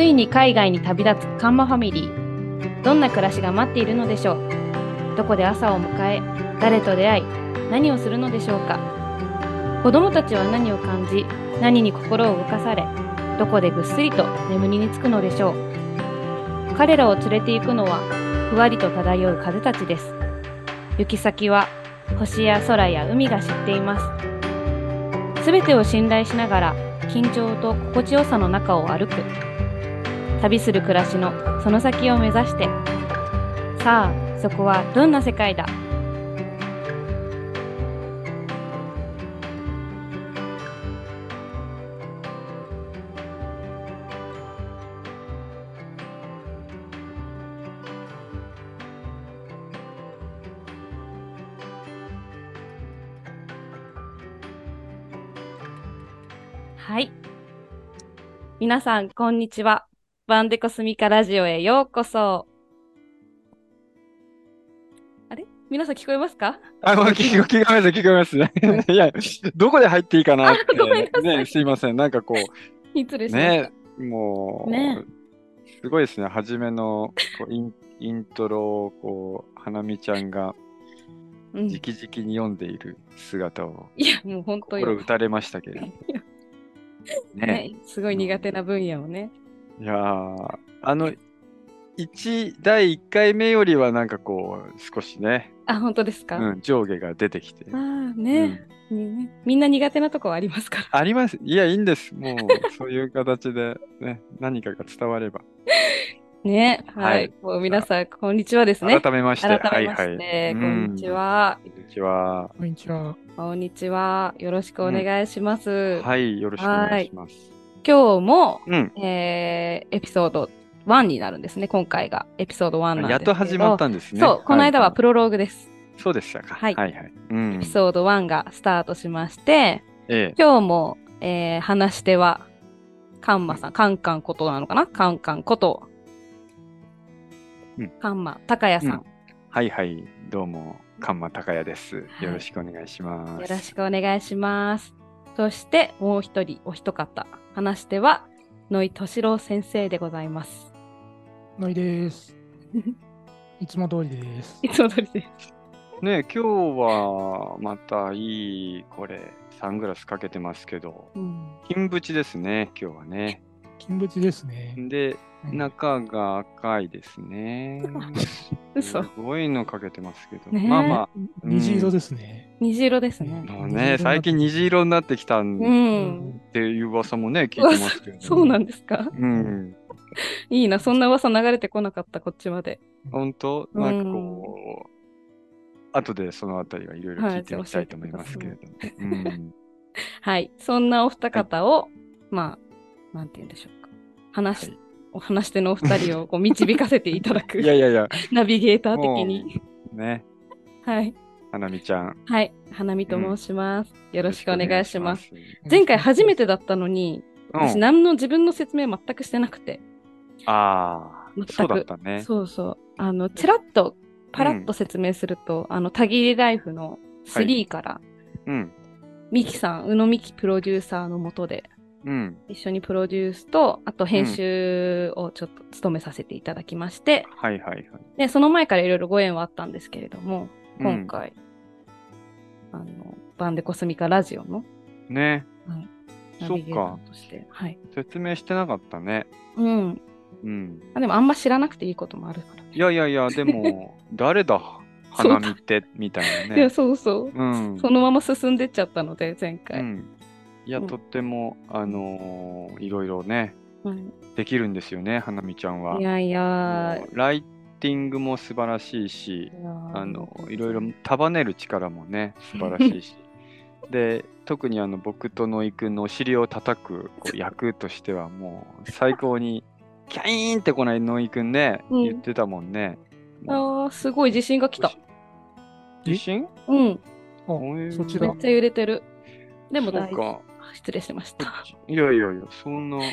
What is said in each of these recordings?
ついに海外に旅立つカンマファミリー。どんな暮らしが待っているのでしょう？どこで朝を迎え、誰と出会い、何をするのでしょうか？子供たちは何を感じ、何に心を動かされ、どこでぐっすりと眠りにつくのでしょう？彼らを連れて行くのは、ふわりと漂う風たちです。行き先は、星や空や海が知っています。すべてを信頼しながら、緊張と心地よさの中を歩く。旅する暮らしのその先を目指して。さあ、そこはどんな世界だ？はい。皆さん、こんにちは。バンデコスミカラジオへようこそ。あれ？皆さん聞こえますか？あ、聞こ 聞こえます、聞こえます。いや、どこで入っていいかなって。あごめんなさいね、すいません。なんかこう、失礼し。ね、もう、ねすごいですね。初めのこうインイントロを、こう、花見ちゃんがうん、直々に読んでいる姿をいや、もう本当よ。心打たれましたけれど。ね。ね、すごい苦手な分野をね。いやーあの、一第1回目よりはなんかこう、少しね、あ、本当ですか、うん、上下が出てきて。ああ、ね、ねみんな苦手なとこはありますから。あります。いや、いいんです。もう、そういう形で、ね、何かが伝われば。ね、はい。はいもう皆さん、こんにちはですね。改めまして、改めまして、はいはい。こんにちは。うん。こんにちは。こんにちは。こんにちは。よろしくお願いします。はい、よろしくお願いします。今日も、うん。えーエピソード1になるんですね。今回がエピソード1なんですけど。やっと始まったんですね。そう、この間はプロ。ロローグです。そうでしたか。はいはいはい。うん。エピソード1がスタートしまして、ええ。今日も、えー話し手は、カンマさん、カンカンことなのかな？カンカンこと、うんカンマ、高谷さん、うんはいはい。どうも、カンマ高也です。はいよろしくお願いします。よろしくお願いします。そして、もう一人、お一方、話し手は、野井敏郎先生でございます。のいです。いつも通りです。いつも通りです。ね今日はまたいい、これ、サングラスかけてますけど、うん、金縁ですね、今日はね。金縁ですね。で、うん中が赤いですね。嘘す。ごいのかけてますけど。ねえまあまあ、虹色ですね。虹色ですね。ね、最近虹色になってきたんうっん。ていう噂もね、聞いてますけど、ね。そうなんですか？うん。いいな、そんな噂流れてこなかった、こっちまで。本当？うんなんかこう、後でそのあたりはいろいろ聞いてみたいと思いますけれども。うん。はい。そんなお二方を、まあ、なんて言うんでしょうか。話し、はいお話し手のお二人をこう導かせていただく いやいやいや、ナビゲーター的に。ね、はい。花見ちゃん。はい。花見と申します。よろしくお願いします。よろしく前回初めてだったのに、私何の自分の説明全くしてなくて。ああ、そうだったね。そうそう。あの、ちらっと、パラッと説明すると、あの、たぎりライフの3から、うん。ミキさん、宇野美キプロデューサーのもとで、うん。一緒にプロデュースと、あと編集をちょっと務めさせていただきまして、はいはいはい。で、その前からいろいろご縁はあったんですけれども、うん今回、あの、バンデコスミカラジオのね、ナそっかはい。説明してなかったね。うん。うん。あでもあんま知らなくていいこともあるから。いやいやいや、でも、誰だ？花見って、みたいないや、ね。そうそう。うん。そのまま進んでっちゃったので、前う回。ん。いや、うんとっても、あのーいろいろね、うんできるんですよね、花見ちゃんは。いやいやもうライティングも素晴らしいし、ああのいろいろ束ねる力もね素晴らしいしで特にあの僕と野井くんのお尻を叩くこう役としてはもう最高にキャイーンってこない野井くんね、うん言ってたもんね。あーすごい自信がきた。自信？うん。あおいそちらめっ。ちゃ揺れてる。でも大丈。失礼しました。いやいやいや、そんな、うん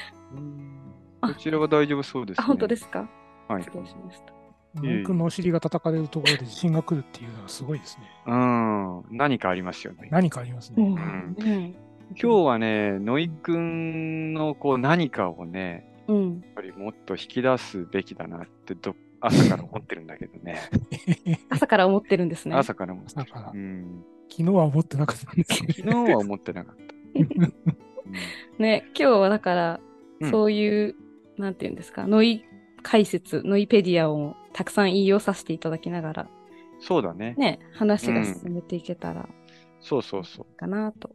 あこちらは大丈夫そうです、あ、ね。本当ですか？はい。失礼しました。僕のお尻が叩かれるところで地震が来るっていうのはすごいですね。うん。何かありますよね。何かありますね。うん。うん今日はね、野井くんのこう何かをね、うん。やっぱりもっと引き出すべきだなってど朝から思ってるんだけどね。朝から思ってるんですね。朝から思ってる。だからうん、昨日は思ってなかったんですけ昨ど。日は思ってなかった。ね、今日はだから、うんそういう、なんていうんですか、ノイ解説、ノイペディアをたくさん引用させていただきながら、そうだね。ね、話が進めていけたらそうそうそう。かなと。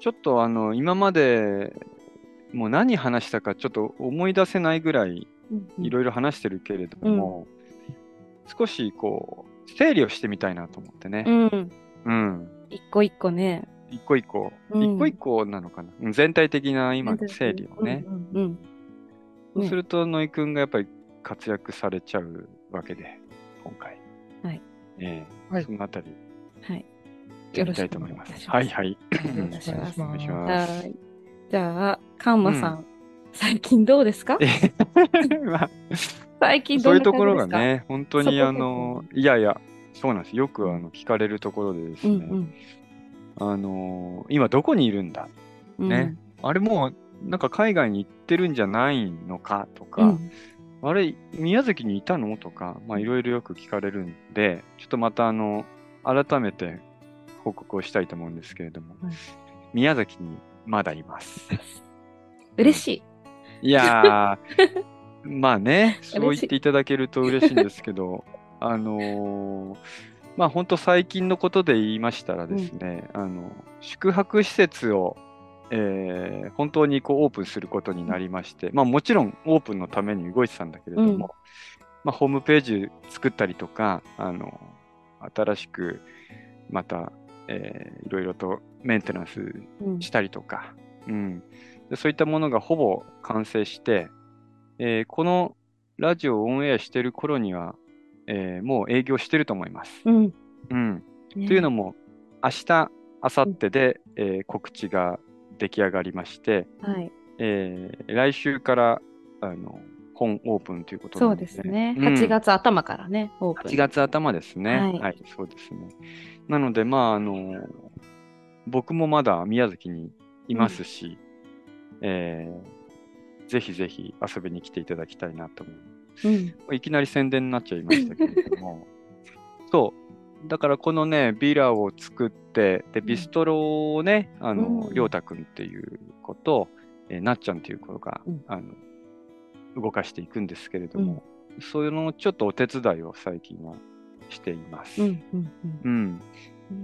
ちょっとあの今までもう何話したかちょっと思い出せないぐらいいろいろ話してるけれども、少しこう整理をしてみたいなと思ってね。うん。うん。一個一個ね。一個一個、うん一個一個なのかな。うん全体的な今整理をね。うんうんうん。そうすると野井くんがやっぱり活躍されちゃうわけで、今回。はい。ええはいそのあたりはい。やりたいと思います。はいはい。お願いします。おお願いしはます。い。じゃあ、カンマさん、最近どうですか？え まあ最近どんなそういうところ感じですかがね、本当にあの、いやいや、そうなんです。よくあの聞かれるところでですね、うんうん。あの、今どこにいるんだ？うんね。あれもう、なんか海外に行ってるんじゃないのかとか、うん。あれ、宮崎にいたのとか、まあいろいろよく聞かれるんで、ちょっとまたあの、改めて報告をしたいと思うんですけれども、はい宮崎にまだいます。嬉しい。いやー、まあね、そう言っていただけると嬉しいんですけど、あのーまあ本当最近のことで言いましたらですね、あの宿泊施設を、えー本当にこうオープンすることになりまして、まあもちろんオープンのために動いてたんだけれども、うん。まあホームページ作ったりとか、あの新しくまた、えーいろいろとメンテナンスうん。したりとか、うん、でそういったものがほぼ完成して、えーこのラジオをオンエアしている頃には、えーもう営業してると思います。うん。うん、ね。というのも、明日、明後日で、えー告知が出来上がりまして、はい。えー来週からあの本オープンということそうなのですね。うん8月頭からね、オープン。8月頭ですね。はいはい、そうですね。なので、まあ、あの、僕もまだ宮崎にいますし、えーぜひぜひ遊びに来ていただきたいなと思う。うん。いきなり宣伝になっちゃいましたけれども、そう。だからこのね、ビラを作って、で、ビストロをね、あのう、ん。りょうたくんっていう子と、えーなっちゃんっていう子が、うん。あの、動かしていくんですけれども、そういうのをちょっとお手伝いを最近はしています。うん。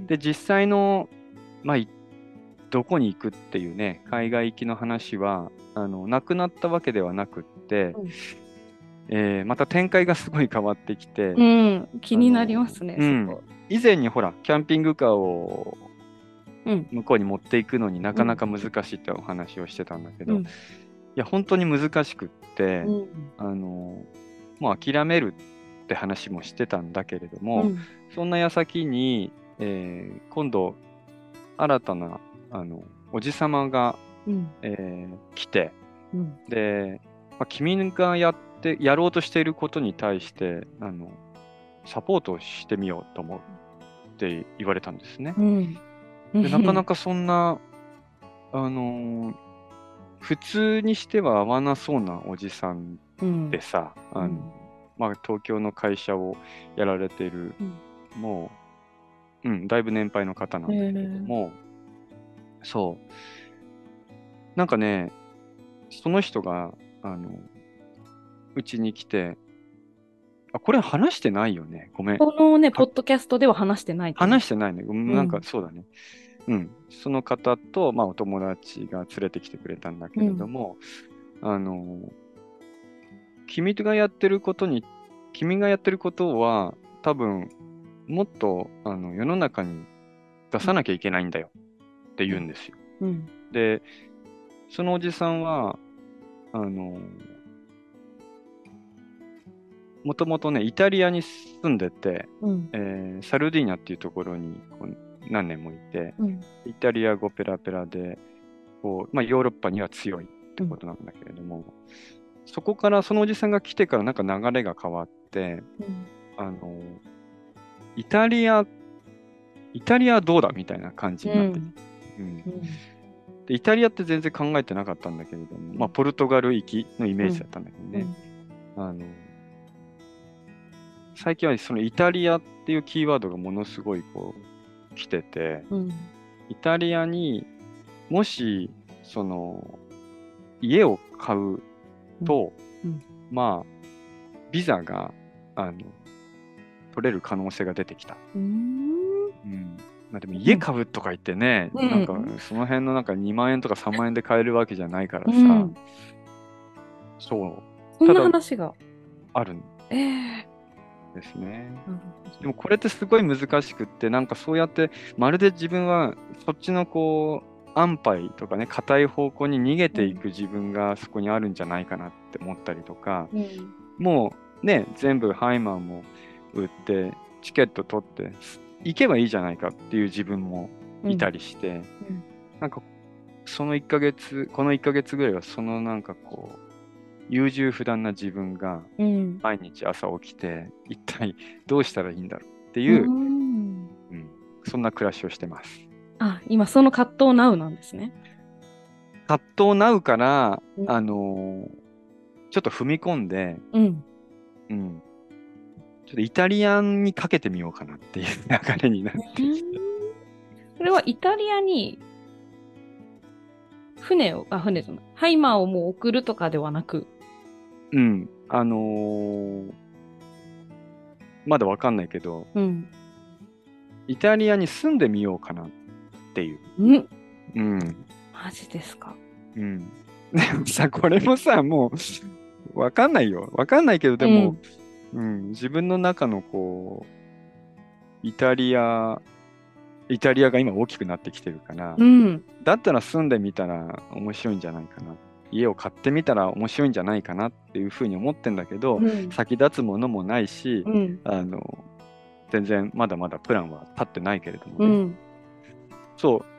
で、実際の、まあ、いどこに行くっていうね、海外行きの話は、あの、なくなったわけではなくって、うんえーまた展開がすごい変わってきて、うん。気になりますね、うん。以前にほら、キャンピングカーをうん。向こうに持っていくのになかなか難しいってお話をしてたんだけど、いうん。や、本当に難しくって、うん。あの、もう諦めるって話もしてたんだけれども、うんそんな矢先に、えー今度、新たな、あの、おじさまが、うん。えー来て、うん。で、まあ、君がやって、やろうとしていることに対して、あの、サポートをしてみようと思うって言われたんですね。うん。でなかなかそんな、あのー普通にしては合わなそうなおじさんうんでさ、あのうんまあ、東京の会社をやられている、うんもう、うん、だいぶ年配の方なんだけれども、そう。なんかね、その人が、あの、うちに来て、あ、これ話してないよね？ごめん。このね、ポッドキャストでは話してない。話してないね。うんなんかそうだね。うん。その方と、まあ、お友達が連れてきてくれたんだけれども、あの、君がやってることに、君がやってることは、多分、もっと、あの、世の中に出さなきゃいけないんだよって言うんですよ。うん。で、そのおじさんは、あの、もともとね、イタリアに住んでて、うん。えーサルディーニャっていうところにこう何年もいて、うん。イタリア語ペラペラで、こうまあ、ヨーロッパには強いってことなんだけれども、そこからそのおじさんが来てからなんか流れが変わって、うん。あの、イタリア、イタリアどうだみたいな感じになってうんでイタリアって全然考えてなかったんだけれども、まあ、ポルトガル行きのイメージだったんだけどね、あの最近はそのイタリアっていうキーワードがものすごいこう来てて、うん。イタリアにもしその家を買うと、うん。うん。まあビザがあの取れる可能性が出てきた。うーん。うん。まあ、でも家買うとか言ってね、うん。なんかその辺のなんか2万円とか3万円で買えるわけじゃないからさ、うん。そう。そんな話が。あるんええですね。でもこれってすごい難しくって、なんかそうやって、まるで自分はそっちのこう、安牌とかね、硬い方向に逃げていく自分がそこにあるんじゃないかなって思ったりとか、ほどもうね、全部ハイマーも売って、チケット取って、行けばいいじゃないかっていう自分もうんいたりして、うん。なんかその1ヶ月、この1ヶ月ぐらいはそのなんかこう、優柔不断な自分がうん。毎日朝起きて、一体どうしたらいいんだろうっていう、うんうん、そんな暮らしをしてます。あ、今その葛藤ナウなんですね。葛藤なうから、うんあのーちょっと踏み込んで、うん。うん、ちょっとイタリアンにかけてみようかなっていう流れになってきて。それはイタリアに船を、あ、船じゃない。ハイマーをもう送るとかではなく。うん、あのーまだわかんないけど、うん。イタリアに住んでみようかなっていう。うん。うん。マジですか。うん。でもさ、これもさ、もう、わかんないよ。わかんないけど、でも、うん、自分の中のこう、イタリア、イタリアが今大きくなってきてるから、うん。だったら住んでみたら面白いんじゃないかな。家を買ってみたら面白いんじゃないかなっていうふうに思ってんだけど、うん。先立つものもないし、うん。あの、全然まだまだプランは立ってないけれどもね。うん。そう。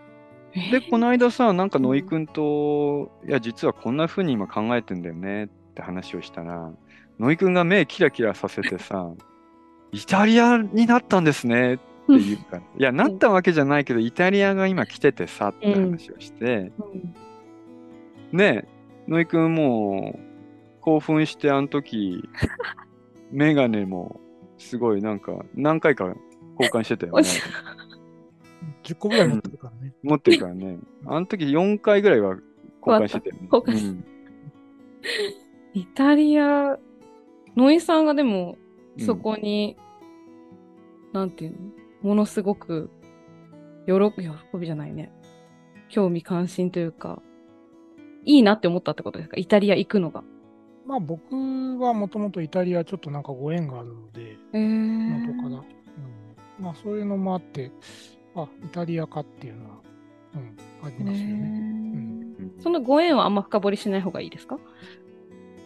で、この間さ、なんか野井くんと、いや、実はこんな風に今考えてんだよねって話をしたら、野井くんが目キラキラさせてさ、イタリアになったんですねって言うから、いや、なったわけじゃないけど、イタリアが今来ててさって話をして、うん。ねえ、野井くんもう興奮してあの時、メガネもすごいなんか何回か交換してたよね。10個ぐらい持ってるからね。持ってるからね。あの時4回ぐらいは交換してたよね。交換しイタリア、ノイさんがでも、うん。そこに、なんていうの？ものすごく、喜び、喜びじゃないね。興味関心というか、いいなって思ったってことですか？イタリア行くのが。まあ僕はもともとイタリアちょっとなんかご縁があるので、えー元から。うん、まあそういうのもあって、あ、イタリアかっていうのは、うん、ありますよね。ねうんそのご縁はあんま深掘りしない方がいいですか？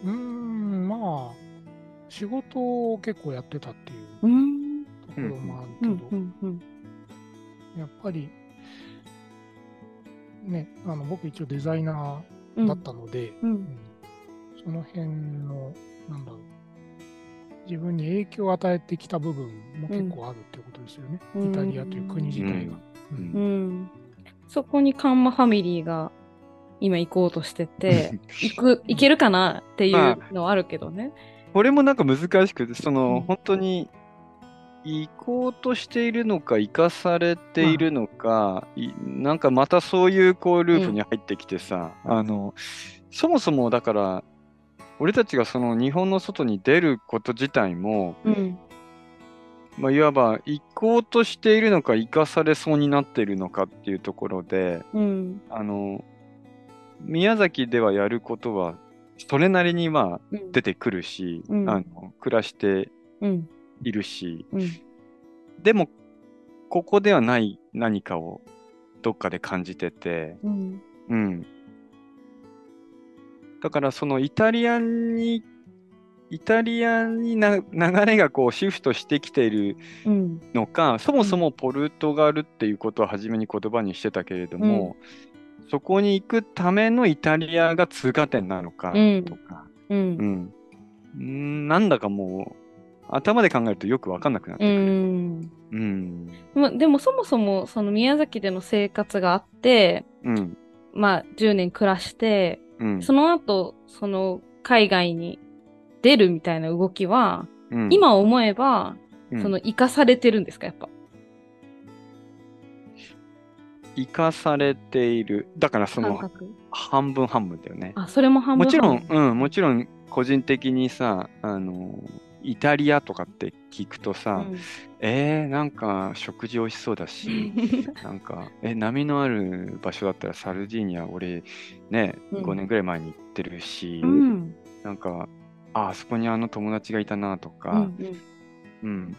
うーん、まあ、仕事を結構やってたっていううん。ところもあるうんけど。やっぱり、ね、あの僕一応デザイナうんーだったので、うん。うん。その辺の、なんだろう、自分に影響を与えてきた部分も結構あるってことですよね。うん。イタリアという国自体が。うん。そこにカンマファミリーが今行こうとしてて、行く、行けるかなっていうのはあるけどね。これもなんか難しくて、その、うん。本当に行こうとしているのか、生かされているのか、いなんかまたそういうこうループに入ってきてさ、あの、そもそもだから、俺たちがその日本の外に出ること自体も、うん。まあ、いわば行こうとしているのか、生かされそうになっているのかっていうところで、うん。あの、宮崎ではやることは、それなりにまあうん出てくるし、うんあの暮らしてうん。いるし、うん。でも、ここではない何かをどっかで感じてて、うん。うん。だからそのイタリアに、イタリアにな流れがこうシフトしてきているうん。のか、そもそもポルトガルっていうことは初めに言葉にしてたけれども、そこに行くためのイタリアが通過点なのかうんとか、う。うんん。うんなんだかもう、頭で考えるとよくわかんなくなってうくる。ん。うん。までもそもそもその宮崎での生活があって、うん。まあ、10年暮らして、うんその後、その海外に出るみたいな動きは、うん今思えば、うんその生かされてるんですか、やっぱ。生かされている。だからその。半分半分だよね。あ、それも半分もちろん、半うん、もちろん個人的にさ、あの、イタリアとかって聞くとさ、分えー、なんか食事美味しそうだし、なんか、え、波のある場所だったらサルディーニャ、俺、ね、うん5年ぐらい前に行ってるし、うん。なんか、あ、あそこにあの友達がいたなとうか、んうん。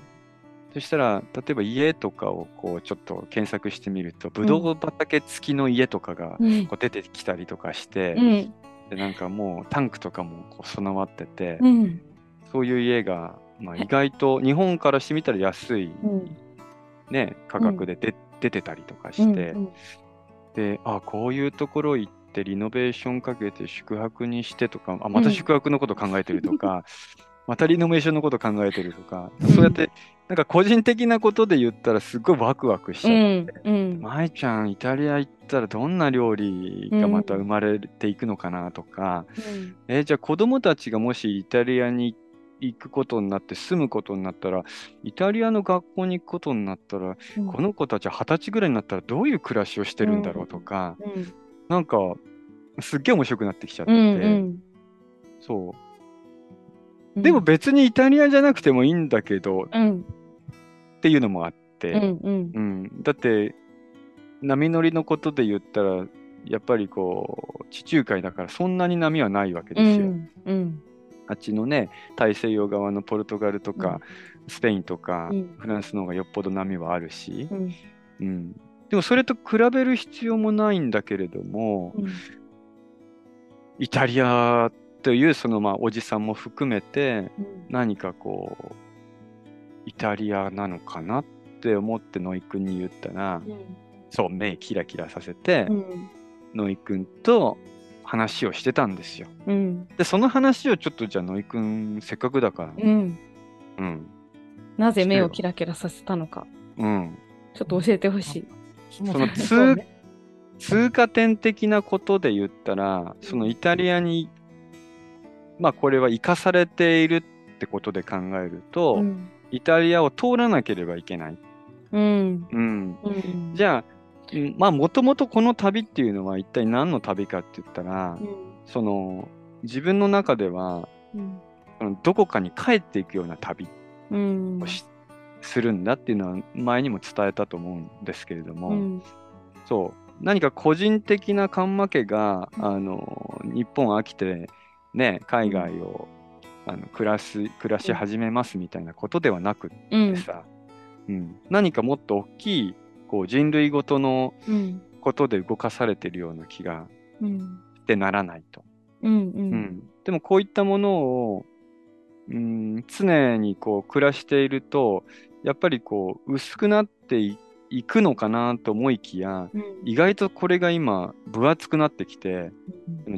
そしたら、例えば家とかをこうちょっと検索してみると、ぶどう畑付きの家とかがうん。こう出てきたりとかして、うん。でなんかもうタンクとかもこう備わってて、うん。そういう家が、まあ、意外と日本からしてみたら安い、うん。ね、価格でで、出てたりとかして、うんで、あ、こういうところ行ってリノベーションかけて宿泊にしてとか、あ、また宿泊のこと考えてるとか、またリノベーションのこと考えてるとか、うんそうやって、なんか個人的なことで言ったらすごいワクワクしちうゃって、ん。うん。舞ちゃん、イタリア行ったらどんな料理がまた生まれていくのかなとか、えーじゃあ子供たちがもしイタリアに行くことになって住むことになったら、イタリアの学校に行くことになったら、うんこの子たちは二十歳ぐらいになったらどういう暮らしをしてるんだろうとか、うん。なんかすっげえ面白くなってきちゃってうて、ん。そう。うん。でも別にイタリアじゃなくてもいいんだけどうん。っていうのもあって、うん。うん。うん、だって波乗りのことで言ったらやっぱりこう地中海だからそんなに波はないわけうですよ。ん。うん。あっちのね大西洋側のポルトガルとか、スペインとか、うん。フランスの方がよっぽど波はあるし、うん。うん、でもそれと比べる必要もないんだけれども、イタリアというそのまあおじさんも含めて何かこうイタリアなのかなって思ってノイ君に言ったら、そう目キラキラさせて、うん。ノイ君と話をしてたんですよ。うん。でその話をちょっとじゃあノイ君せっかくだから、うん。うんなぜ目をキラキラさせたのか、うん、ちょっと教えてほしい。そそのそうね通過点的なことで言ったらそのイタリアにまあこれは生かされているってことで考えると、うん。イタリアを通らなければいけない。うん。うん、うん。じゃあうんまあもともとこの旅っていうのは一体何の旅かって言ったら、うん。その自分の中ではうん。どこかに帰っていくような旅うんをし、するんだっていうのは前にも伝えたと思うんですけれども、うん。そう何か個人的なカンマ家があの日本飽きてね海外を、あの暮らす暮らし始めますみたいなことではなくっうんて。さ、うん何かもっと大きいこう人類ごとのうん。ことで動かされてるような気がうん。してならないと。うん。う。うんん、でもこういったものを、うん、常にこう暮らしているとやっぱりこう薄くなっていいくのかなと思いきや意外とこれが今分厚くなってきて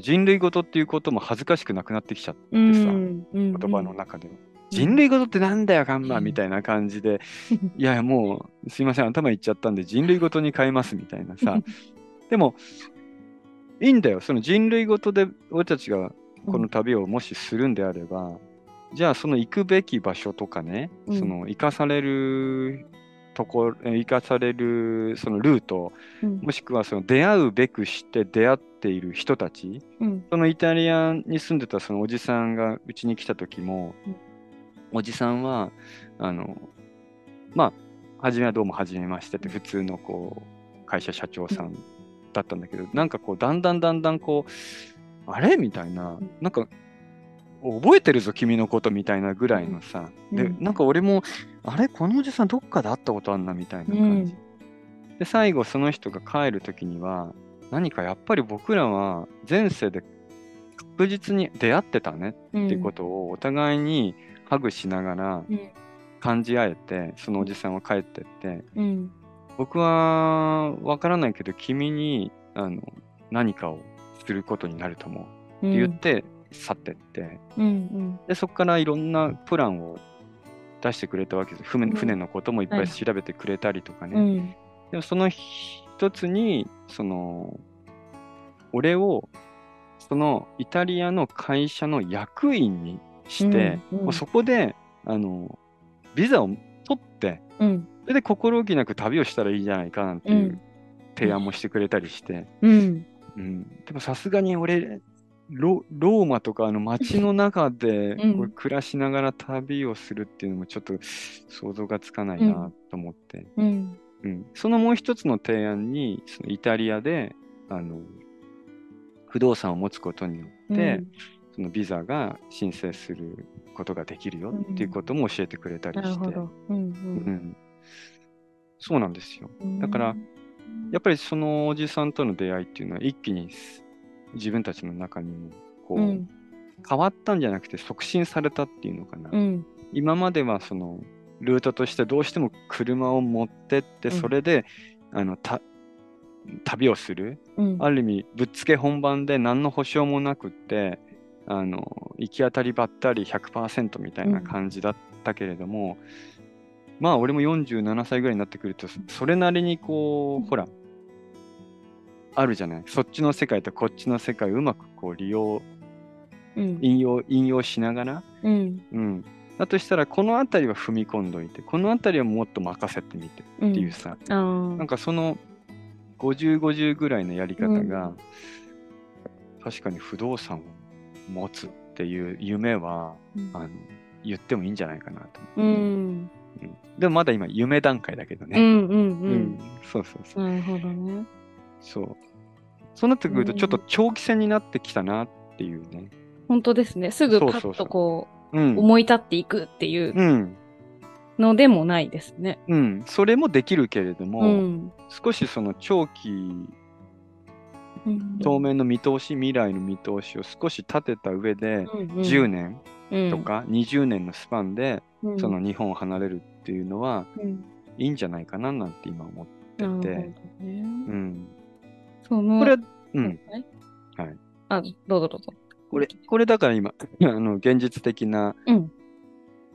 人類ごとっていうことも恥ずかしくなくなってきちゃってさ、うん。言葉の中では。人類ごとってなんだよ、ガンマンみたいな感じで、いやいや、もう、すいません、頭いっちゃったんで、人類ごとに変えますみたいなさ。でも、いいんだよ、その人類ごとで、俺たちがこの旅をもしするんであれば、じゃあ、その行くべき場所とかね、うんその生かされるところ、え生かされるそのルート、うん。もしくはその出会うべくして出会っている人たち、うん。そのイタリアに住んでたそのおじさんがうちに来た時も、うんおじさんは、あの、まあ、初めはどうも初めましてって普通のこう、会社社長さんだったんだけど、なんかこう、だんだんだんだんこう、あれ？みたいな。うん、なんか、覚えてるぞ、君のことみたいなぐらいのさ、で、うん。うん。なんか俺も、あれ？このおじさんどっかで会ったことあんな？みたいな感じ。で、最後その人が帰る時には、何かやっぱり僕らは前世で確実に出会ってたねうん。ってことをお互いにハグしながらうん。感じ合えて、そのおじさんは帰ってって、うん。僕はわからないけど君にあの何かをすることになると思うって言って去ってって、うん。うん。でそこからいろんなプランを出してくれたわけです船うん船のこともいっぱはいい調べてくれたりとかね、うん。でもその一つにその俺をそのイタリアの会社の役員にして、うんうん。もうそこであのビザを取ってうん。それで心置きなく旅をしたらいいじゃないかなんていううん。提案もしてくれたりして、うん。うん。でもさすがに俺ロローマとかあの街の中で暮らしながら旅をするっていうのもちょっと想像がつかないなと思って、うん。うん。そのもう一つの提案にそのイタリアであの不動産を持つことによって、そのビザが申請することができるよっていうことも教えてくれたりして。うんうんそうなんですよ。うん。だからやっぱりそのおじさんとの出会いっていうのは一気に自分たちの中にもこう、うん。変わったんじゃなくて促進されたっていうのかな。うん。今まではそのルートとしてどうしても車を持ってってうんそれで、あのた旅をするうん。ある意味ぶっつけ本番で何の保証もなくってあの行き当たりばったり100%みたいな感じだったけれども、まあ俺も47歳ぐらいになってくるとそそれなりにこう、うんほらあるじゃないそっちの世界とこっちの世界をうまくこう利用うん。引用引用しながら、うん。うん、だとしたらこの辺りは踏み込んどいてこの辺りはもっと任せてみてうん。っていうさ、ああ。なんかその5050ぐらいのやり方が、確かに不動産を持つっていう夢はうんあの言ってもいいんじゃないかなと思って、うん。うんでもまだ今夢段階だけどね、うん。うん。ううんん。そうそうそうなるほどね。そうそうなってくるとちょっと長期戦になってきたなっていうね本当ですね。すぐパッとこううん思い立っていくっていううんのでもないですね。うんそれもできるけれども、うん。少しその長期うん当面の見通し未来の見通しを少し立てた上で、うんうん。10年うん。とか20年のスパンで、うん。その日本を離れるっていうのはうん。いいんじゃないかななんて今思ってて、ね。うん、そのこれは、うん、はい。はい。あ、どうぞどうぞ。これこれだから今 あの現実的なうん。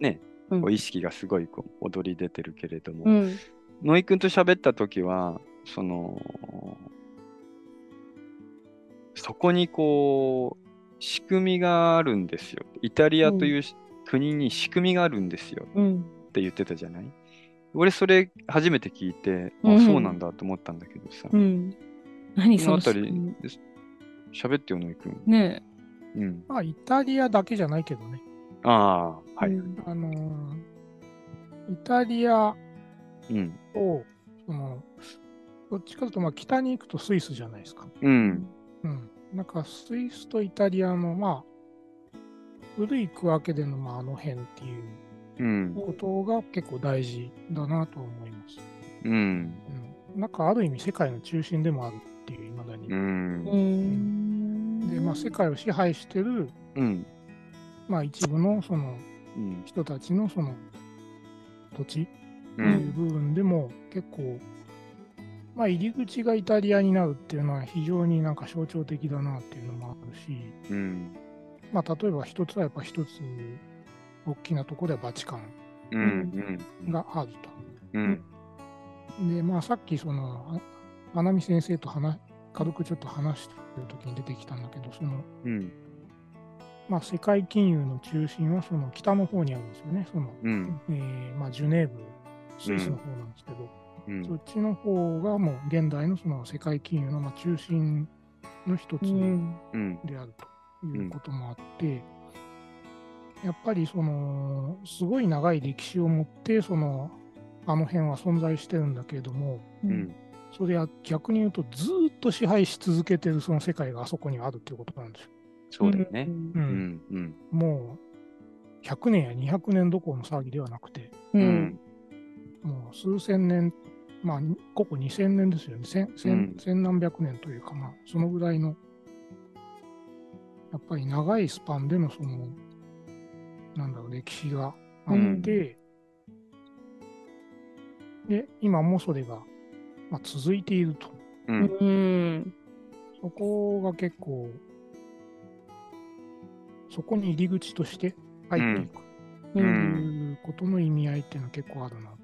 ね、うん。こう意識がすごいこう踊り出てるけれども、うん。野井くんと喋った時はそのそこにこう仕組みがあるんですよ。イタリアというし国に仕組みがあるんですよ。うん。って言ってたじゃない？俺それ初めて聞いて、うん。あそうなんだと思ったんだけどさ、うん。何そそののあたり仕組みで喋ってよ野井くん、ねうん、まあ、イタリアだけじゃないけどね。ああはえ。い、うん。あのーイタリアうん。と、その、どっちかというと、まあ、北に行くとスイスじゃないですか。うんうん。なんか、スイスとイタリアの、まあ、古い区分けでの、まあ、あの辺っていううんことが結構大事だなと思います。うんうん。なんか、ある意味、世界の中心でもあるっていう、いまだに。うんうーん。で、まあ、世界を支配してる、うんまあ、一部の、その、うん人たちの、その、土地うというん部分でも結構、まあ、入り口がイタリアになるっていうのは非常になんか象徴的だなっていうのもあるし、うん。まあ、例えば一つはやっぱ一つ大きなところではバチカンうんうんがあるうん。と。で、まあ、さっきその、あ花見先生と話軽くちょっと話してる時に出てきたんだけど、その、うん。まあ、世界金融の中心はその北の方にあるんですよね。その、うん。えーまあ、ジュネーブ、スイスの方なんですけど、うんそっちの方がもう現代のその世界金融のまあ中心の一つであるということもあって、やっぱりそのすごい長い歴史を持ってそのあの辺は存在してるんだけれども、う。うんんそれは逆に言うとずーっと支配し続けてるその世界があそこにあるっていうことなんですよ。そうだよね。ううんんうんもう100年や200年どころの騒ぎではなくて、う。うんんもう数千年、まあ、ここ2000年ですよね。千うん千千何百年というか、まあ、そのぐらいの、やっぱり長いスパンでのその、なんだろう、歴史があって、で、今もそれが、まあ、続いていると。ううんん。そこが結構、そこに入り口として入っていくとう。んいうことの意味合いっていうのは結構あるな。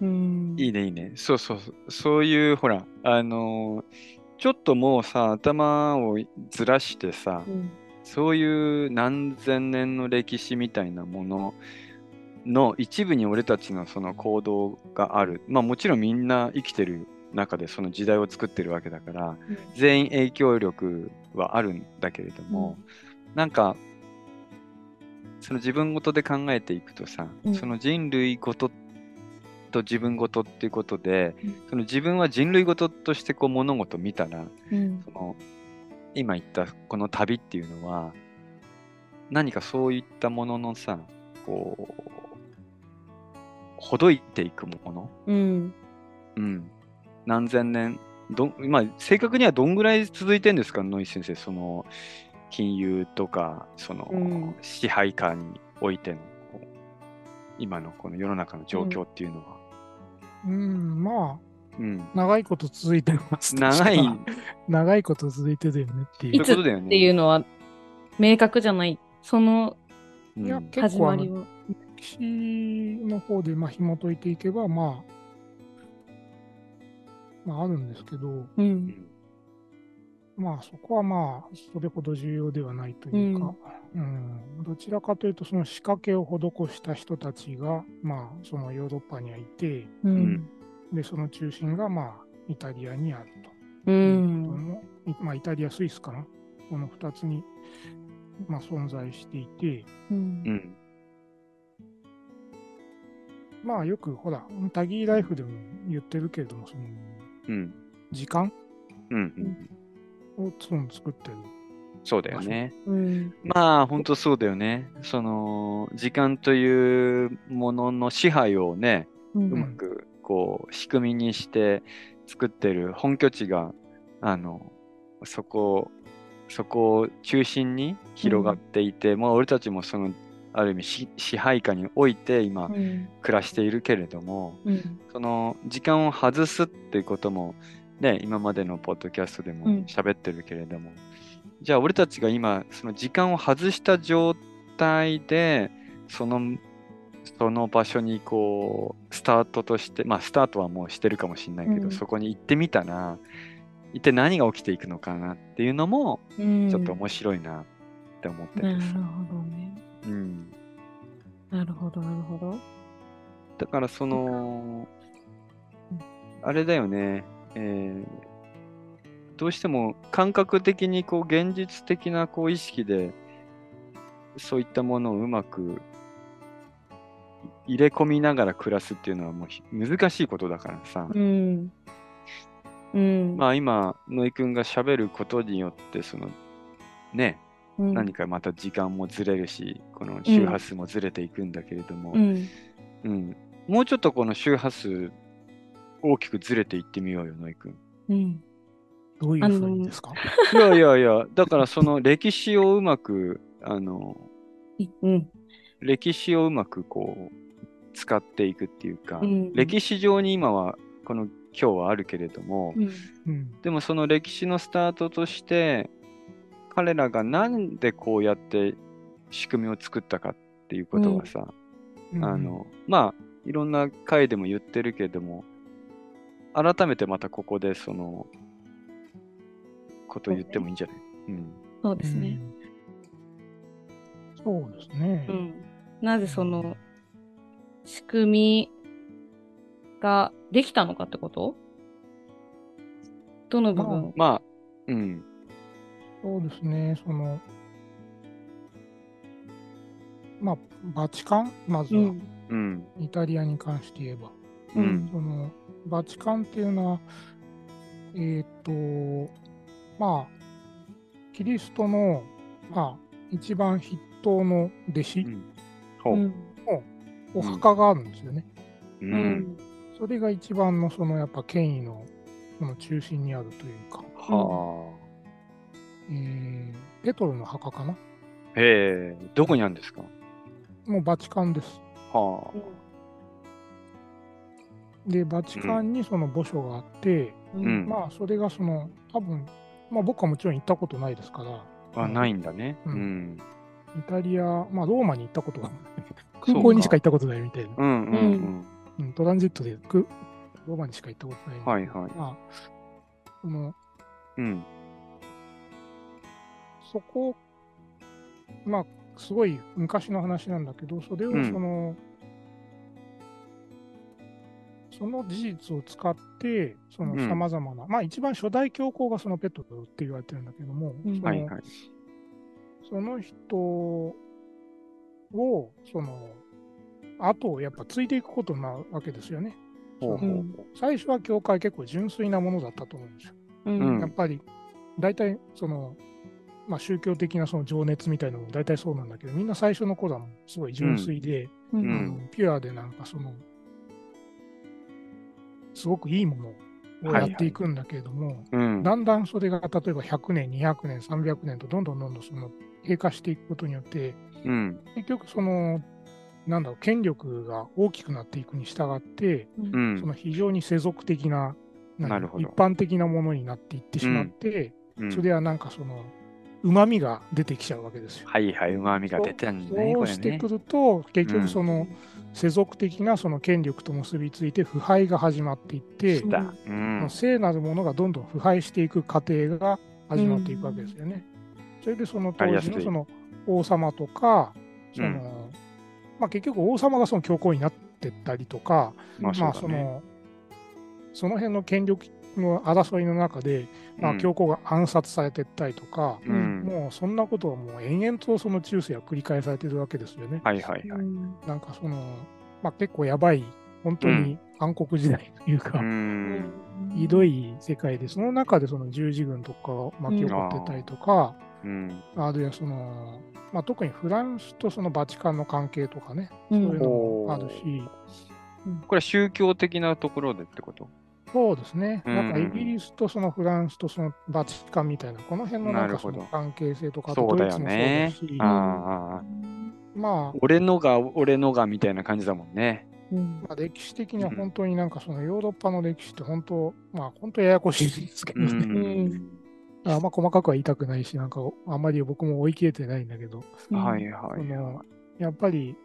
うん。いいねいいね。そうそうそういうほらあのーちょっともうさ頭をずらしてさ、うんそういう何千年の歴史みたいなものの一部に俺たちのその行動がある。まあもちろんみんな生きてる中でその時代を作ってるわけだから、全員影響力はあるんだけれども、なんかその自分ごとで考えていくとさ、うんその人類ごとと自分ごとっていうことで、うん。その自分は人類ごととしてこう物事を見たらうん。その今言ったこの旅っていうのは何かそういったもののさこうほどいていくもの、うん。うん、何千年どん、まあ、正確にはどんぐらい続いてんですかノイ先生その金融とかその、うん。支配下においての今のこの世の中の状況っていうのは、うん、まうんあ、長いこと続いてますと長い 長いこと続いてるよねってい。いういうことだよね。っていうのは明確じゃない。そのうんいや、結始まりは。歴史の方でまあ紐解いていけば、まあ、まああるんですけど、う。うんんまあそこはまあそれほど重要ではないというか、うん。どちらかというとその仕掛けを施した人たちがまあそのヨーロッパにはいて、うん。でその中心がまあイタリアにあるうということん。も、いまあイタリア、スイスかな、この2つにまあ存在していて、うん。うん。まあよくほら、タギーライフでも言ってるけれども、そのうん。時間？うんうん作ってる。そうだよね。うん。まあ本当そうだよね。その時間というものの支配をね、ううまくこう仕組みにして作ってる本拠地があのそこそこを中心に広がっていて、まあ俺たちもそのある意味し支配下において今うん。暮らしているけれども、うん。その時間を外すっていうこともね今までのポッドキャストでもうん。喋ってるけれども、じゃあ俺たちが今その時間を外した状態でそのその場所にこうスタートとしてまあスタートはもうしてるかもしれないけど、うん。そこに行ってみたら一体何が起きていくのかなっていうのもうん。ちょっと面白いなって思っててさ、なるほどね。うん、なるほど、なるほど。だからその、あれだよね、えーどうしても感覚的にこう現実的なこう意識でそういったものをうまく入れ込みながら暮らすっていうのはもうひ難しいことだからさ、うん。うん。まあ今野井くんが喋ることによってそのね、うん何かまた時間もずれるしこの周波数もずれていくんだけれども、うん。うん、もうちょっとこの周波数大きくずれていってみようよ、野井くん。うん。どういうふうにですか？いやいやいや、だからその歴史をうまく、あの、いうん。歴史をうまくこう、使っていくっていうか、うん歴史上に今は、この今日はあるけれども、うん。うん。でもその歴史のスタートとして、彼らがなんでこうやって仕組みを作ったかっていうことはさ、うんあの、まあ、いろんな回でも言ってるけれども、改めてまたここでその、こと言ってもいいんじゃない？うん。そうですね。うんそうですね。うん。なぜその仕組みができたのかってこと？どの部分まあ、うん。そうですね。その、まあ、バチカン、まずは、うん。うん。イタリアに関して言えば、ううんん。その、バチカンっていうのは、えっ、と、まあ、キリストの、まあ、一番筆頭の弟子うんほう。うん。お墓があるんですよね。う。うんん。それが一番の、その、やっぱ権威の、その中心にあるというか、はえーペトロの墓かなあ。へえ、どこにあるんですか？もうバチカンです。はで、バチカンにその墓所があって、うんまあ、それがその、多分まあ僕はもちろん行ったことないですから、あ。あ、ないんだね。ううんん。イタリア、まあローマに行ったことがない。空港にしか行ったことないみたいな。うんうんうん。うん、トランジットでくローマにしか行ったことない。はいはい。まあ、その、ううん。そこ、まあ、すごい昔の話なんだけど、それをうんその、事実を使って、そのうん。さまざまな、まあ一番初代教皇がそのペットって言われてるんだけども、うん。そのはいはい。その人を、その、後をやっぱついていくことなわけですよね。ほうほうう。んほ最初は教会結構純粋なものだったと思うんですよ。うん。やっぱり、大体、その、まあ、宗教的なその情熱みたいなのも大体そうなんだけど、みんな最初の頃はすごい純粋で、うん。うん。ピュアでなんかその、すごくいいものをやっていくんだけれども、う。うん。だんだんそれが例えば100年、200年、300年とどんどんどんどんその経過していくことによって、うん。結局その、なんだろう、権力が大きくなっていくに従って、うん。その非常に世俗的な、な一般的なものになっていってしまって、うんそれはなんかその、うまみが出てきちゃうわけですよ。はいはい、うまみが出てんね、そうしてく。ると、結うん局その、世俗的なその権力と結びついて腐敗が始まっていって、うん。聖なるものがどんどん腐敗していく過程が始まっていくわけですよね。それでその当時のその王様とか、そのうんまあ、結局王様がその教皇になってったりとか、まあそうまあだね。そのその辺の権力の争いの中で、まあ、うん教皇が暗殺されてったりとか、うん。もうそんなことはもう延々とその中世は繰り返されてるわけですよね。はいはいはい。なんかその、まあ、結構やばい、本当に暗黒時代というか、うん。ひどい世界で、その中でその十字軍とかが巻き起こってたりとか、うん。あるいはその、まあ、特にフランスとそのバチカンの関係とかね、うんそういうのもあるし、これは宗教的なところでってこと？そうですね、うん。なんかイギリスとそのフランスとそのバチカンみたいな、この辺のなんかその関係性とか、あそうだよね。まあ、俺のが、俺のがみたいな感じだもんね。うん。まあ、歴史的には本当になんかそのヨーロッパの歴史って本当、まあ本当ややこしいですけどうね。ん。あんま細かくは言いたくないし、なんかあんまり僕も追い切れてないんだけど、はいはいそのやっぱり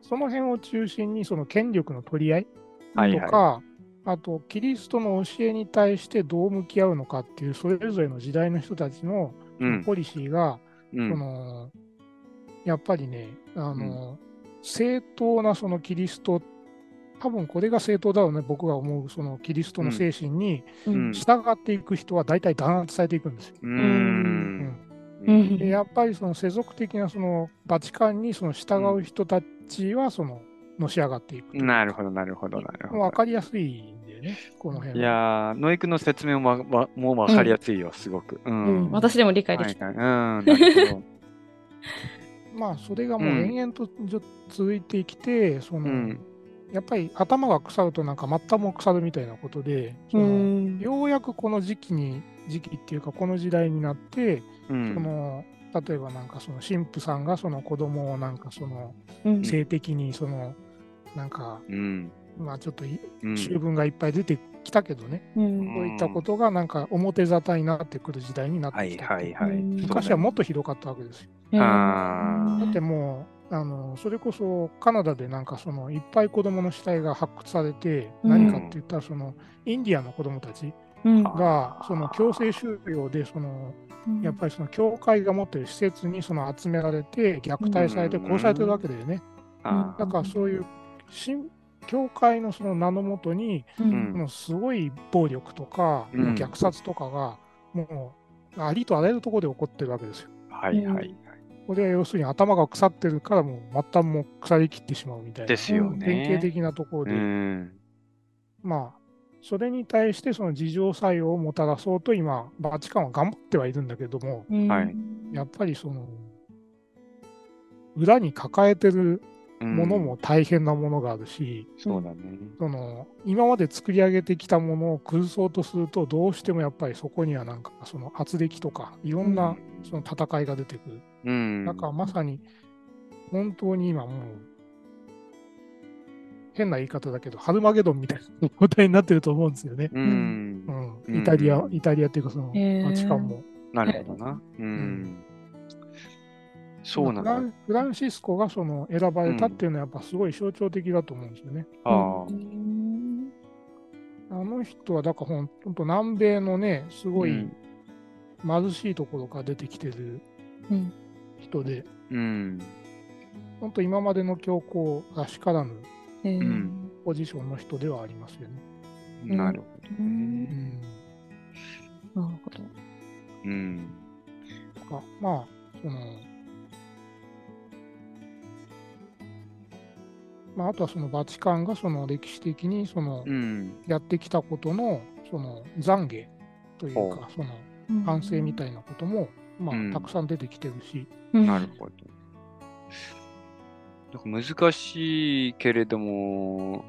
その辺を中心にその権力の取り合いはいとか、あとキリストの教えに対してどう向き合うのかっていうそれぞれの時代の人たちのうん。ポリシーが、そうん。のやっぱりねあの、正当なそのキリスト多分これが正当だろうね僕が思うそのキリストの精神にうん従っていく人は大体弾圧されていくんですよ。ううんん。うんでやっぱりその世俗的なそのバチカンにその従う人たちはそののし上がっていくといなるほど、なるほど、なるほど。わかりやすいんだよね、この辺は。いやー、野井くんの説明もわわもうわかりやすいよ、すごく。ううんん。私でも理解できた。はいはい、うん、なるほど。まあ、それがもううん延々と続いてきて、そのうんやっぱり頭が腐るとなんか末端も腐るみたいなことで、そのうんようやくこの時期に、時期っていうか、この時代になって、そうん。の例えばなんかその神父さんがその子供をなんかそのうん性的にそのなんかうん。まあちょっというん。修文がいっぱい出てきたけどね、うん。そういったことがなんか表沙汰になってくる時代になっはいてきたとはいはい。うん昔はもっとひどかったわけですよ。あだってもうあのそれこそカナダでなんかそのいっぱい子供の死体が発掘されて、うん。何かって言ったらそのインディアンの子供たち。うん。がその強制収容でそのやっぱりその教会が持っている施設にその集められて虐待されてうん。殺されてるわけだよね。あだからそういう新教会のその名のもとにうんもうすごい暴力とか、うん虐殺とかがもうありとあらゆるところで起こってるわけですよ。はいはい。これは要するに頭が腐ってるからもう末端も腐りきってしまうみたいなですよ典ね。型的なところうで、ん。まあそれに対してその自浄作用をもたらそうと今バチカンは頑張ってはいるんだけどもはいやっぱりその裏に抱えてるうんものも大変なものがあるし、そうだね。その今まで作り上げてきたものを崩そうとするとどうしてもやっぱりそこにはなんかその圧力とかいろんなその戦いが出てくる。うん。だからまさに本当に今もう変な言い方だけどハルマゲドンみたいな状態になってると思うんですよね。うん。うんうんイタリア、イタリアっていうかそのへーバチカンも。なるほどな。うん。そうなんだフラ。ンフランシスコがその選ばれたっていうのはやっぱすごい象徴的だと思うんですよね。ああ。あの人は、だからほんほんと南米のね、すごいうん貧しいところから出てきてるうん。人で、うん。本当今までの教皇らしからぬポジションの人ではありますよね。うんなるほどうね。うんん。なるほど。うん。とか、まあ、その、まあ、あとはそのバチカンがその歴史的にそのうん。やってきたことのその懺悔というほか、その反省みたいなことも、まうん。あ、たくさん出てきてるし、うん。なるほど。なんか難しいけれども、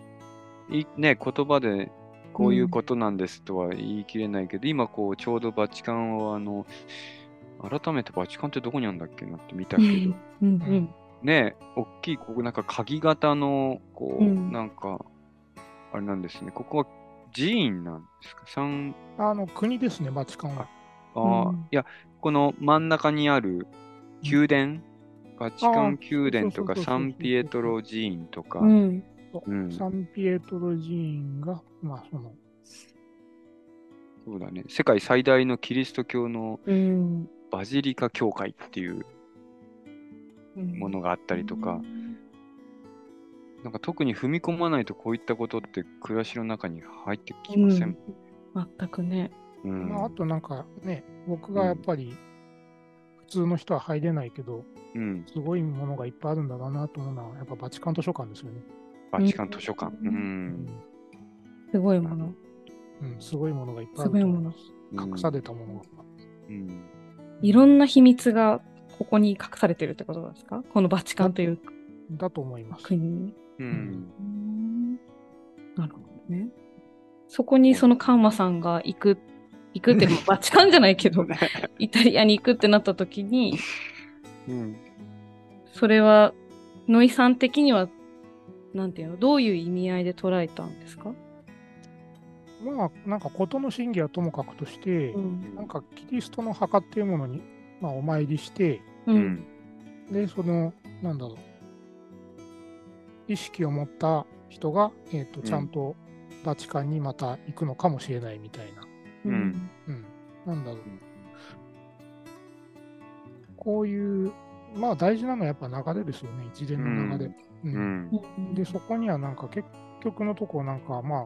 いね、言葉でこういうことなんですとは言い切れないけど、今こうちょうどバチカンをあの、改めてバチカンってどこにあるんだっけなって見たけど、うん。うんね、大きい、ここなんか鍵型の、こう、うん。なんか、あれなんですね、ここは寺院なんですか？三あの国ですね、バチカンは。あー、うん。いや、この真ん中にある宮殿、バチカン宮殿とかサンピエトロ寺院とか、サンピエトロ寺院が、まあ、その、そうだね、世界最大のキリスト教のうん。バジリカ教会っていううんものがあったりとか、なんか特に踏み込まないとこういったことって暮らしの中に入ってきません？全くね。うんまあ、あとなんかね、僕がやっぱり、普通の人は入れないけど、うん、すごいものがいっぱいあるんだろうなと思うのは、やっぱバチカン図書館ですよね。バチカン図書館。ううん。うんすごいもの。うん、すごいものがいっぱいあすごいもの。隠されたものが。うん。いろんな秘密がここに隠されてるってことなんですか？このバチカンというだと思います。国に。うん。うんなるほどね。そこにそのカンマさんが行く、行くっていうのも バチカンじゃないけど、イタリアに行くってなった時に、うん。それは、ノイさん的には、なんていうの、どういう意味合いで捉えたんですか？まあ、なんか事の真偽はともかくとして、ん。なんかキリストの墓っていうものに、まあ、お参りして、う。うんん。で、その、なんだろう、意識を持った人が、えっ、と、んちゃんとバチカンにまた行くのかもしれないみたいな。うんうん。なんだろう。こういう、まあ大事なのはやっぱ流れですよね、一連の流れ。うんうん。うんで、そこにはなんか結局のところなんか、まあ、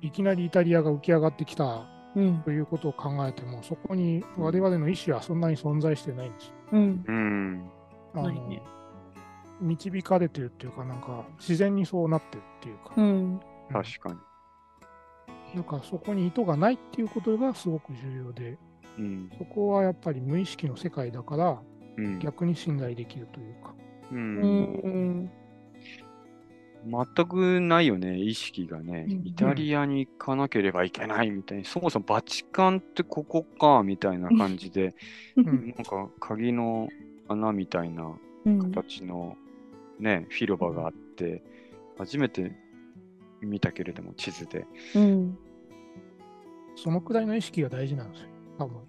いきなりイタリアが浮き上がってきたうん。ということを考えても、そこに我々の意思はそんなに存在してないんですよ。うん。うん。あの導かれてるっていうか、なんか自然にそうなってるっていうか、うん。確かに。なんかそこに意図がないっていうことがすごく重要で、うん。そこはやっぱり無意識の世界だから、うん。逆に信頼できるというか。う。うんん。全くないよね、意識がね。うんイタリアに行かなければいけないみたいに、そもそもバチカンってここかみたいな感じで、んなんか鍵の穴みたいなうん。形のね、広場があって、初めて見たけれども、地図で。うん。そのくらいの意識が大事なんですよ、多分。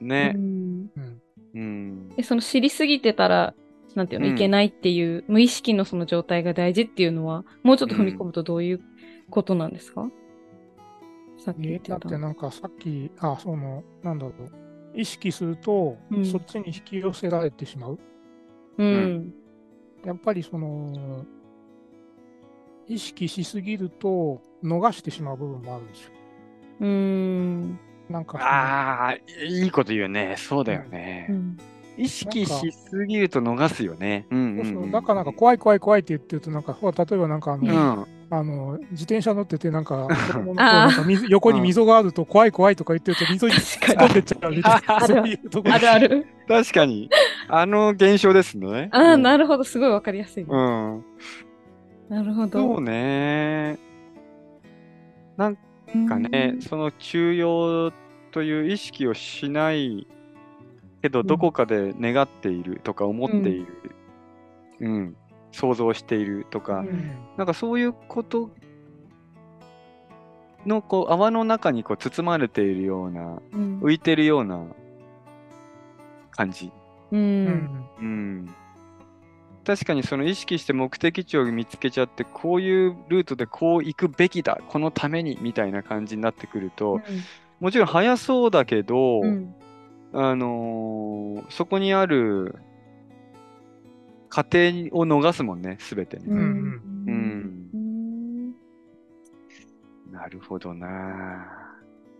ねう。んうん。うん。え、その知りすぎてたら、なんていうの、うんいけないっていう、無意識のその状態が大事っていうのは、もうちょっと踏み込むとどういうことなんですか、さっき言って。だったてなんかさっき、あ、その、なんだろう。意識すると、うんそっちに引き寄せられてしまう。うん。やっぱりその、意識しすぎると、逃してしまう部分もあるんですよ。うん。なんかああ、いいこと言うね。そうだよね。うん。意識しすぎると逃すよね。だからなんか怖い怖い怖いって言ってると、なんか、例えばなんかあうの、ん。あの自転車乗ってて、なんか、子供の頃あーなんか水横に溝があると怖い怖いとか言ってると、溝に突っ込んでっちゃうみたいな、確かにそういうところあるある。確かに。あの現象ですね。ああ、うんなるほど。すごいわかりやすいね。うん。なるほど。そうね。なんかね、その中庸という意識をしないけど、んどこかで願っているとか思っている、うん、想像しているとか、うんなんかそういうことのこう泡の中にこう包まれているような、うん。浮いてるような感じ。う。うんんうん。確かにその意識して目的地を見つけちゃってこういうルートでこう行くべきだこのためにみたいな感じになってくると、もちろん速そうだけど、うんあのーそこにある過程を逃すもんね全てね、うんうん。うん。なるほどな。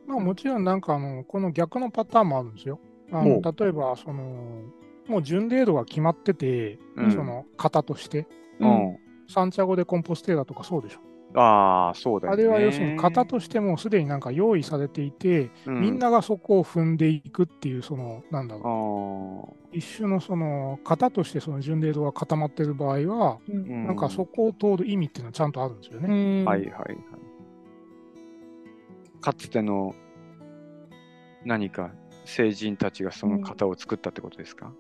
まあもちろんなんかあの、この逆のパターンもあるんですよ。あほの例えば、その、もう巡礼路が決まってて、うん。その型として、うん、サンチャゴでコンポステーラとかそうでしょ。ああそうだよね。あれは要するに型としてもうすでになんか用意されていて、うん。みんながそこを踏んでいくっていう、その、なんだあろー。う、一種のその、型としてその巡礼路が固まってる場合は、うん。うんなんかそこを通る意味っていうのはちゃんとあるんですよね。うん。はいはいはい。かつての何か聖人たちがその型を作ったってことですか、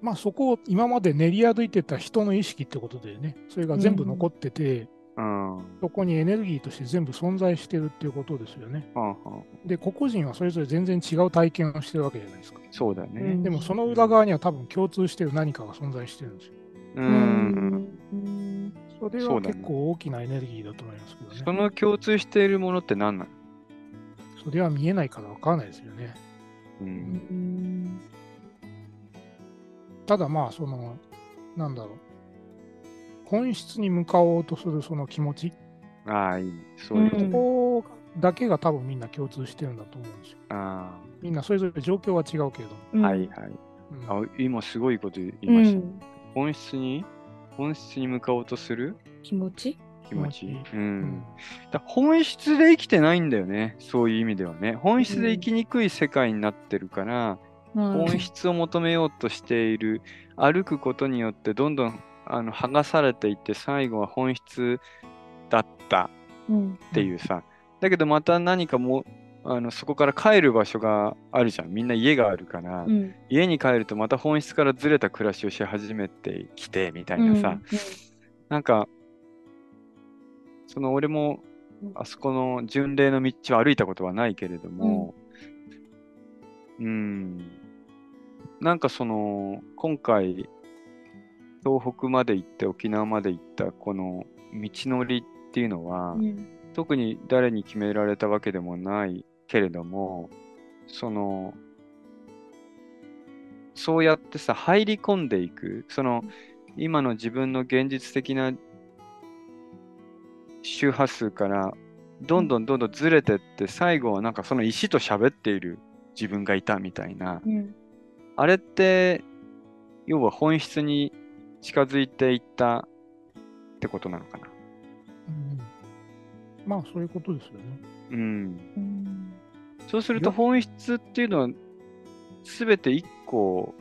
まあそこを今まで練り歩いてた人の意識ってことでね、それが全部残ってて、うん、はそこにエネルギーとして全部存在してるっていうことですよね。あはあで、個々人はそれぞれ全然違う体験をしてるわけじゃないですか。そうだね。うんでもその裏側には多分共通してる何かが存在してるんですよ。ううんんうんそれは結構大きなエネルギーだと思いますけどね。その共通しているものって何なの、それは見えないから分からないですよね。う、うんんただまあ、その、なんだろう。本質に向かおうとするその気持ち、ああ、いい。そういうこここだけが多分みんな共通してるんだと思うんですよ。あみんなそれぞれ状況は違うけれども。うんあ、はいはい。うんあ今すごいこと言いうました。ん本質に本質に向かおうとする？気持ち？気持ち。気持ちう。うんんだ本質で生きてないんだよね。そういう意味ではね。本質で生きにくい世界になってるから、本質を求めようとしている。歩くことによってどんどんあの剥がされていって、最後は本質だったうんっていうさ。だけどまた何かもうあのそこから帰る場所があるじゃん。みんな家があるから、うん家に帰るとまた本質からずれた暮らしをし始めてきてみたいなさ。なんか、その俺もうんあそこの巡礼の道を歩いたことはないけれども、うん、なんかその、今回、東北まで行って沖縄まで行ったこの道のりっていうのは、うん。特に誰に決められたわけでもないけれども、その、そうやってさ、入り込んでいく、その、今の自分の現実的な周波数から、どんどんどんどんずれてって、最後はなんかその石と喋っている自分がいたみたいな、うん。あれって、要は本質に近づいていったってことなのかな。うんまあそういうことですよね。うん。うんそうすると本質っていうのは、すべて一個、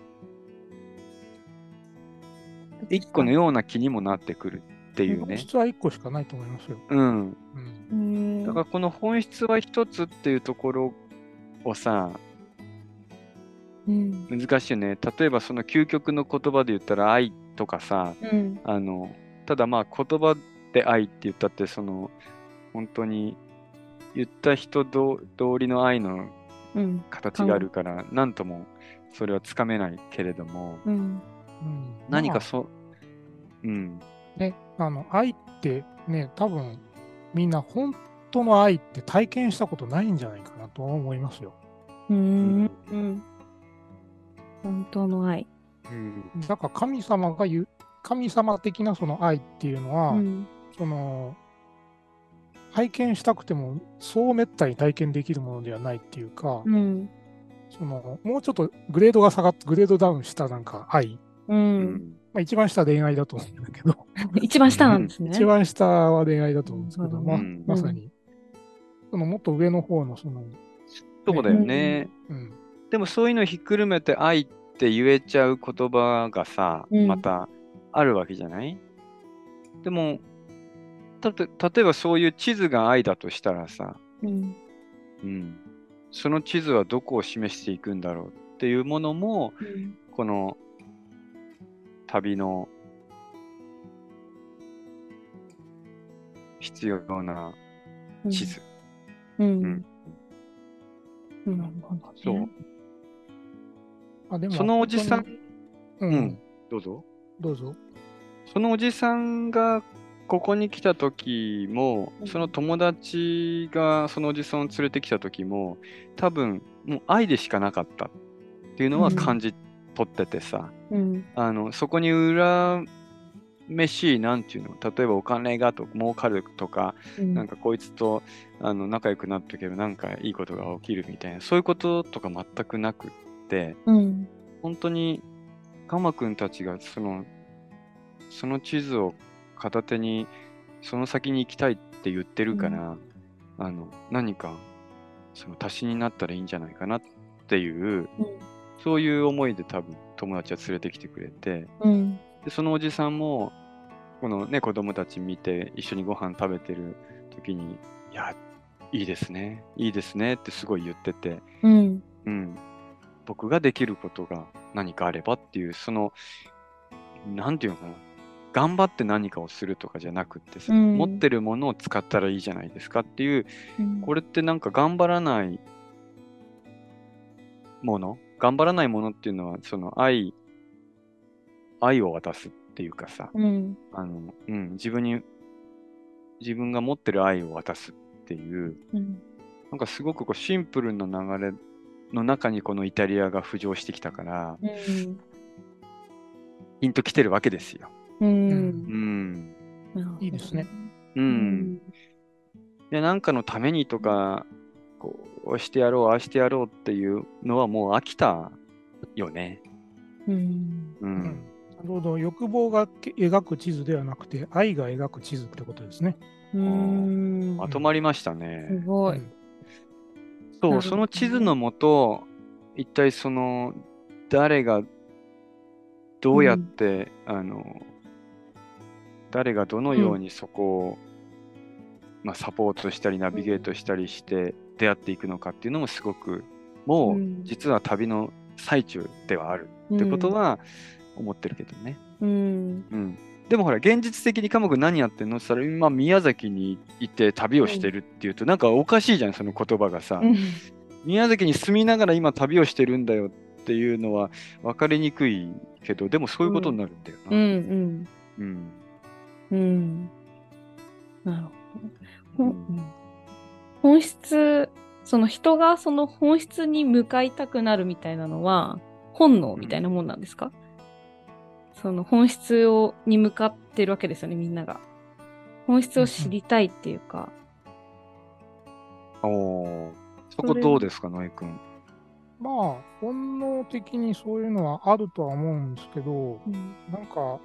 一個のような気にもなってくるっていうね。質は1個しかないと思いますよ。うん。うんうんだからこの本質は一つっていうところをさ、うん難しいよね。例えばその究極の言葉で言ったら愛とかさ、うん。あの、ただまあ言葉で愛って言ったって、その、本当に言った人ど通りの愛のうん。形があるから、なんともそれはつかめないけれども、うん。うん。まあ。何かそ、うん、ね、あの愛ってね、多分みんな本当の愛って体験したことないんじゃないかなと思いますよ。うん。うん。本当の愛うん、だから神様が言う、神様的なその愛っていうのは、うん。その、体験したくてもそうめったに体験できるものではないっていうか、うん。そのもうちょっとグレードが下がって、グレードダウンしたなんか愛、ううん。ん、まあ、一番下は恋愛だと思うんだけど、一番下なんですね。一番下は恋愛だと思うんですけど、うん。まあうん。まさに、そのもっと上の方のその、そうだよね。うん、でもそういうのをひっくるめて愛って言えちゃう言葉がさ、うん。またあるわけじゃない？でも、たと例えばそういう地図が愛だとしたらさ、うん。うん、その地図はどこを示していくんだろうっていうものも、うん。この旅の必要な地図。うん。うん。うん。なるほどね。そう。あでもそのおじさん、う、うん。ん。どうぞ。どうぞ。そのおじさんがここに来た時も、うん。その友達がそのおじさんを連れてきた時も、多分もう愛でしかなかったっていうのはうん。感じ取っててさ、うん。あのそこに恨めしい、なんていうの、例えばお金がと儲かるとか、うん。なんかこいつとあの仲良くなってけばなんかいいことが起きるみたいな、そういうこととか全くなくって、うん。本当にガマくんたちがそのその地図を片手にその先に行きたいって言ってるから、あの何かその足しになったらいいんじゃないかなっていうそういう思いで多分友達は連れてきてくれてうん。でそのおじさんもこのね子供たち見て一緒にご飯食べてる時に「いやいいですねいいですね」ってすごい言ってて。うん。うん、僕ができることが何かあればっていう、その、なんていうのかな、頑張って何かをするとかじゃなくってさ、うん持ってるものを使ったらいいじゃないですかっていう、うん。これってなんか頑張らないもの、頑張らないものっていうのは、その愛、愛を渡すっていうかさ、うん。あの、うん、自分に、自分が持ってる愛を渡すっていう、うん。なんかすごくこうシンプルな流れの中にこのイタリアが浮上してきたから、うん。ピンときてるわけですよ。う。うんん。いいですね。う。うんで、なんかのためにとか、こうしてやろう、ああしてやろうっていうのはもう飽きたよね。うん。う。うんんなるほど。欲望が描く地図ではなくて、愛が描く地図ってことですね。うん。まとまりましたすね。ごい。うんそう、その地図のもと、一体その、誰がどうやって、あの、誰がどのようにそこを、まあ、サポートしたりナビゲートしたりして出会っていくのかっていうのもすごくもううん。実は旅の最中ではあるってことは思ってるけどね。うん。うんでもほら現実的に科目何やってんの？って言ったら今宮崎に行って旅をしてるっていうとなんかおかしいじゃんその言葉がさ。うん。宮崎に住みながら今旅をしてるんだよっていうのは分かりにくいけどでもそういうことになるんだよな。うん。うん。うんうん。なるほど。うんうん本質、その人がその本質に向かいたくなるみたいなのは本能みたいなもんなんですか、その本質をに向かってるわけですよね、みんなが。本質を知りたいっていうか。おーそこどうですか、野江君。まあ、本能的にそういうのはあるとは思うんですけど、うんなんか、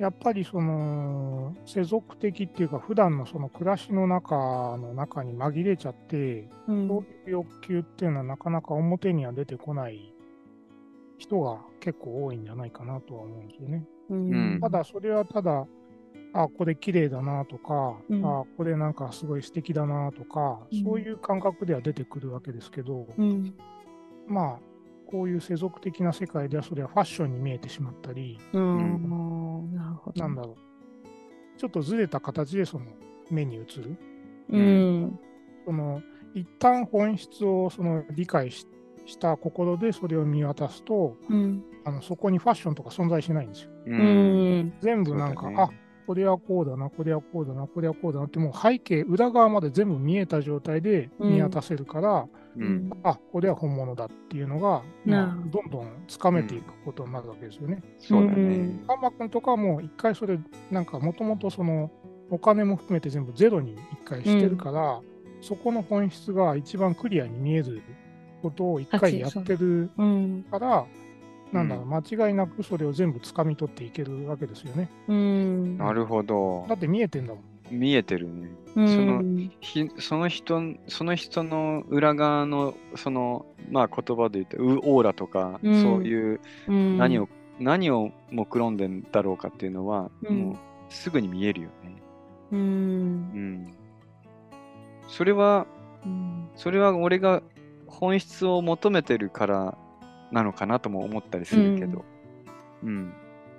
やっぱりその世俗的っていうか、普段のその暮らしの中の中に紛れちゃって、うんそういう欲求っていうのはなかなか表には出てこない人が結構多いんじゃないかなとは思うんですよね。うん。ただ、それはただ、あ、これ綺麗だなとか、うん。あ、これなんかすごい素敵だなとか、うん。そういう感覚では出てくるわけですけど、うん。まあ、こういう世俗的な世界ではそれはファッションに見えてしまったり、うん。なんだろう、ちょっとずれた形でその目に映る。うん。その一旦本質をその理解しした心でそれを見渡すとうん。あの、そこにファッションとか存在しないんですよ。ううん。全部なんか、ねあこれはこうだな、これはこうだな、これはこうだなって、もう背景、裏側まで全部見えた状態で見渡せるから、うんあこれは本物だっていうのが、まあどどんどんつかめていくことになるわけですよね。そうだねうん。ハンマ君とかはもう一回それ、なんかもともとそのお金も含めて全部ゼロに一回してるから、そこの本質が一番クリアに見えることを一回やってるうん。から、なんだろう、う間違いなくそれを全部掴み取っていけるわけですよね。うん。なるほどだ。って見えてんだもん。見えてるね。うんそのひその人その人の裏側のそのまあ言葉で言ってうオーラとか、うんそういううん何を、何を目論んでんだろうかっていうのは、うんもうすぐに見えるよね。うんうん。それはうんそれは俺が本質を求めてるからなのかなとも思ったりするけど、うん。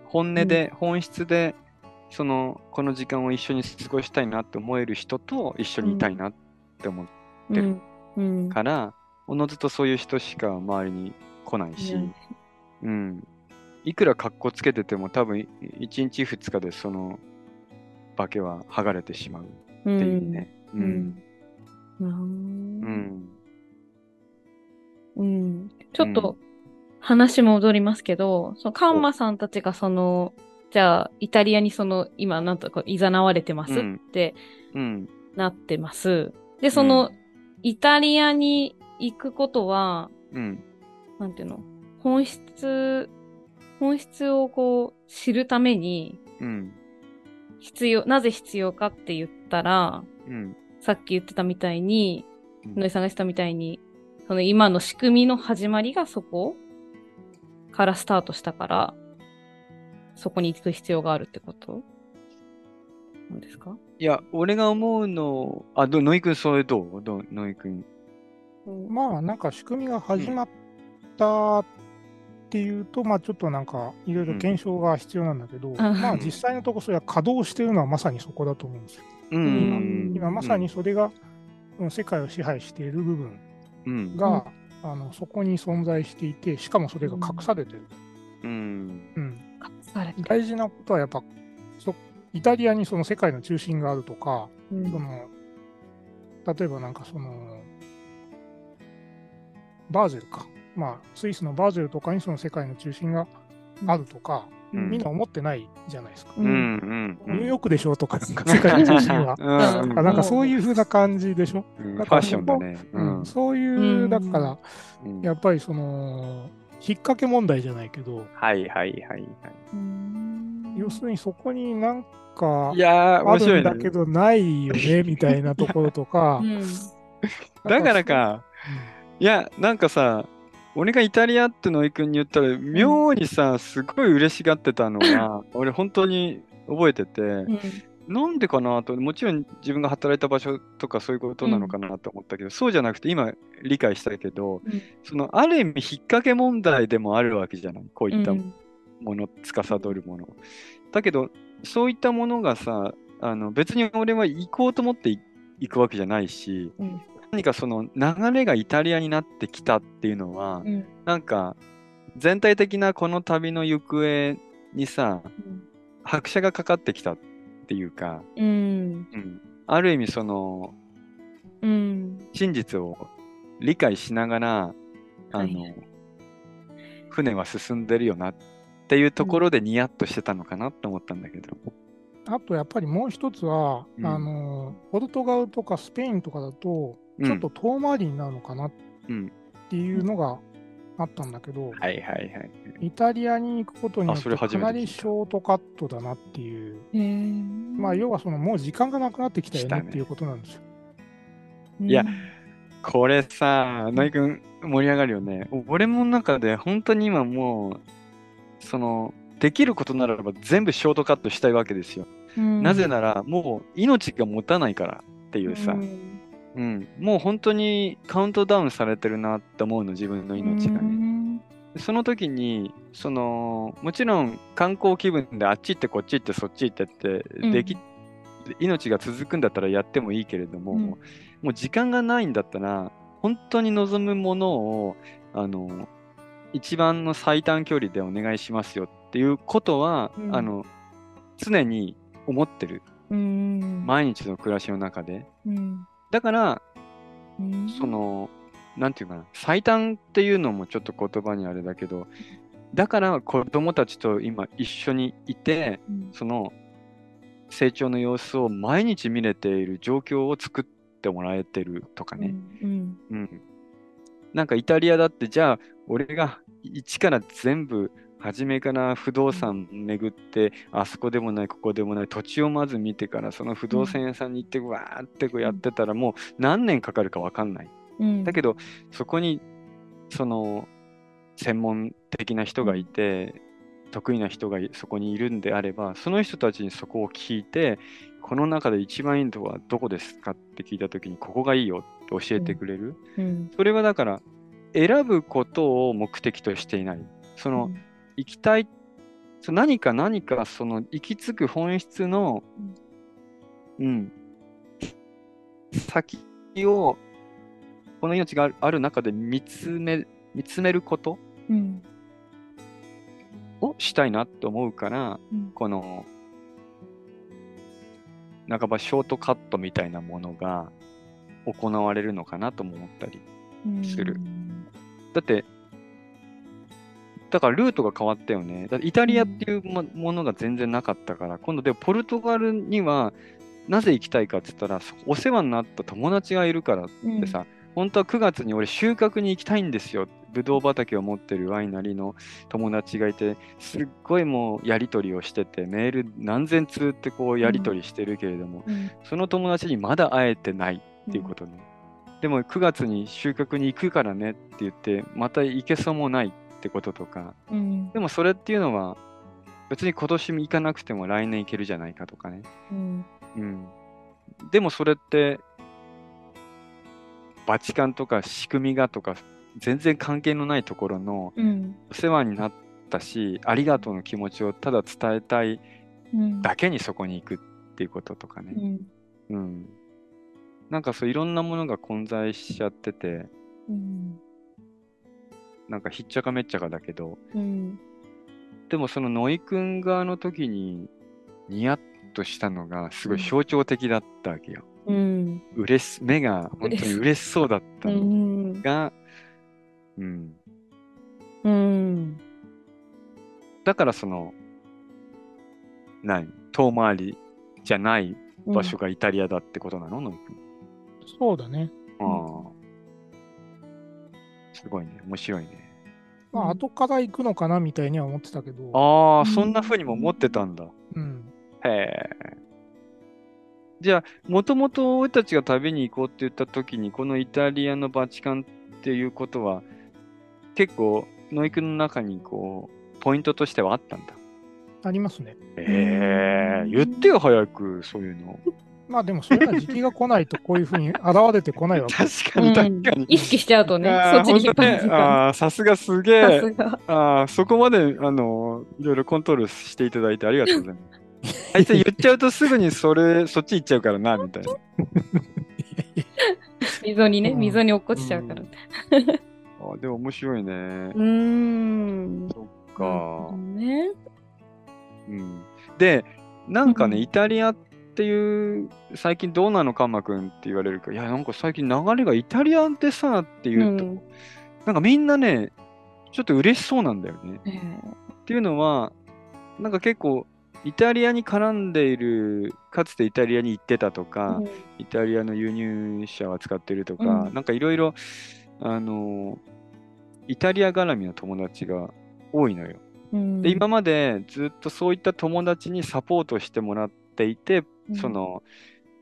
本音で、本質でそのこの時間を一緒に過ごしたいなって思える人と一緒にいたいなって思うてる。うん。から、おのずとそういう人しか周りに来ないし、うんうん、いくら格好つけてても多分1日2日でその化けは剥がれてしまうっていうね。う。うん。ん。う。うんん。うん。ちょっと話戻りますけど、そのカンマさんたちがその、じゃあ、イタリアにその、今、なんとか、いざなわれてますうんってうん。なってます。で、その、イタリアに行くことは、うん。なんていうの、本質、本質をこう、知るために、うん。必要、なぜ必要かって言ったら、うん。さっき言ってたみたいに、うん野井さんが言ってたみたいに、その今の仕組みの始まりがそこからスタートしたから、そこに行く必要があるってこと？なんですか？いや、俺が思うの、あ、ど、野井くん、それどう？ど野井くん。まあなんか仕組みが始まったっていうと、まあちょっとなんかいろいろ検証が必要なんだけど、まあ実際のところそれは稼働してるのはまさにそこだと思うんですよ。ううんん。今まさにそれが、うん世界を支配している部分うん。が、あのそこに存在していて、しかもそれが隠されてる。うん。うん隠されてる。大事なことはやっぱそイタリアにその世界の中心があるとか、うんその例えばなんかそのバーゼルか、まあ、スイスのバーゼルとかにその世界の中心があるとか、うんみんな思ってないじゃないですか。ううんん。うん。ニューヨークでしょとか、なんか世界の中心は。なんかそういう風な感じでしょ。うんファッションだね。そういう、だから、うんやっぱりその、引っ掛け問題じゃないけど、はいはいはいはい。うん要するにそこになんかい、やー、あ面白いんだ。けどないよね、みたいなところとかう。んだからか、いや、なんかさ、俺がイタリアって野井くんに言ったら、妙にさ、すごい嬉しがってたのが、俺本当に覚えてて、うん。なんでかなと、もちろん自分が働いた場所とかそういうことなのかなと思ったけど、そうじゃなくて今理解したけど、うん。そのある意味引っ掛け問題でもあるわけじゃない、こういったうん。もの、司るもの。だけど、そういったものがさ、あの別に俺は行こうと思ってい行くわけじゃないし、うん何かその流れがイタリアになってきたっていうのは、うん。なんか全体的なこの旅の行方にさ、拍車がかかってきたっていうか、うん。うん、ある意味そのうん。真実を理解しながら、あの、はい船は進んでるよなっていうところでニヤッとしてたのかなって思ったんだけど。あとやっぱりもう一つは、うん。あの、ポルトガルとかスペインとかだと、ちょっと遠回りになるのかなっうん、ていうのがあったんだけど、はいはいはい。イタリアに行くことによってかなりショートカットだなっていう、まあ要はそのもう時間がなくなってきたよねね。っていうことなんですよ。いやこれさ、野井くん盛り上がるよね。俺も中で本当に今もう、その、できることならば全部ショートカットしたいわけですよ。うん。なぜなら、もう命が持たないからっていうさ、うんうん、もう本当にカウントダウンされてるなって思うの、自分の命がうね。ん。その時に、その、もちろん観光気分であっち行ってこっち行ってそっち行ってって、うん。でき、命が続くんだったらやってもいいけれども、うん。もう時間がないんだったら、本当に望むものを、あの、一番の最短距離でお願いしますよっていうことは、うん。あの、常に思ってる。うん。毎日の暮らしの中で。うんだから、うんその、なんていうかな、最短っていうのもちょっと言葉にあれだけど、だから子供たちと今一緒にいて、うんその成長の様子を毎日見れている状況を作ってもらえてるとかね。うんうん。なんかイタリアだって、じゃあ俺が一から全部初めから不動産巡って、あそこでもない、ここでもない、土地をまず見てから、その不動産屋さんに行って、わーってこうやってたら、もう何年かかるかわかんない。うんだけど、そこに、その、専門的な人がいて、得意な人がいそこにいるんであれば、その人たちにそこを聞いて、この中で一番いいのはどこですかって聞いたときに、ここがいいよって教えてくれる。うんそれはだから、選ぶことを目的としていない。その、行きたい、そ何か何かその行き着く本質の、うん、先を、この命がある中で見つめ、見つめることうん。をしたいなって思うから、うん。この半ばショートカットみたいなものが行われるのかなとも思ったりする。だってだからルートが変わったよね。だイタリアっていうもものが全然なかったから今度でもポルトガルにはなぜ行きたいかって言ったらそお世話になった友達がいるからってさ、本当は9月に俺収穫に行きたいんですよ。ぶどう畑を持ってるワイナリーの友達がいて、すっごいもうやり取りをしてて、メール何千通ってこうやり取りしてるけれども、うん。その友達にまだ会えてないっていうことね。でも9月に収穫に行くからねって言って、また行けそうもないってこととか、うん。でもそれっていうのは、別に今年行かなくても来年行けるじゃないかとかね。うん。うん、でもそれってバチカンとか仕組みがとか全然関係のないところのうん。お世話になったしありがとうの気持ちをただ伝えたいうん。だけにそこに行くっていうこととかね、うん。うん、なんかそういろんなものが混在しちゃってて。うんなんかひっちゃかめっちゃかだけどうん。でもそのノイ君側の時にニヤッとしたのがすごい象徴的だったわけよ。うん。うれし目が本当に嬉し。そうだったうのん。が、うん、うん。だからその何？遠回りじゃない場所がイタリアだってことなの、ノイ君そうだね。ああすごいね。面白いね。まあ、うん。後から行くのかなみたいには思ってたけど、ああ、うん。そんな風にも思ってたんだ。うん。へえじゃあもともと俺たちが旅に行こうって言った時にこのイタリアのバチカンっていうことは結構ノイ君の中にこうポイントとしてはあったんだ。ありますね。ええ言ってよ、早く、そういうの。まあでも、それが時期が来ないと、こういうふうに現れてこないわけ。確かに、確かに。意識しちゃうとね、そっちに引っ張る時本当ね間。あーさすがすげえ。あーそこまで、あの、いろいろコントロールしていただいてありがとうございます。あいつ言っちゃうとすぐにそれ、そっち行っちゃうからな、みたいな。溝にね、うん溝に落っこちちゃうから。あーでも面白いね。うーん。そっか。ね。うん、で、なんかね、うんイタリアっていう、最近どうなのかまくんって言われるから、いや、なんか最近流れがイタリアでさっていうと、うん。なんかみんなね、ちょっと嬉しそうなんだよね。えっていうのは、なんか結構、イタリアに絡んでいる、かつてイタリアに行ってたとーか、イタリアの輸入車を扱ってるとか、うん。なんかいろいろ、あの、イタリア絡みの友達が多いのよ。うん。で、今までずっとそういった友達にサポートしてもらっていて、うんその、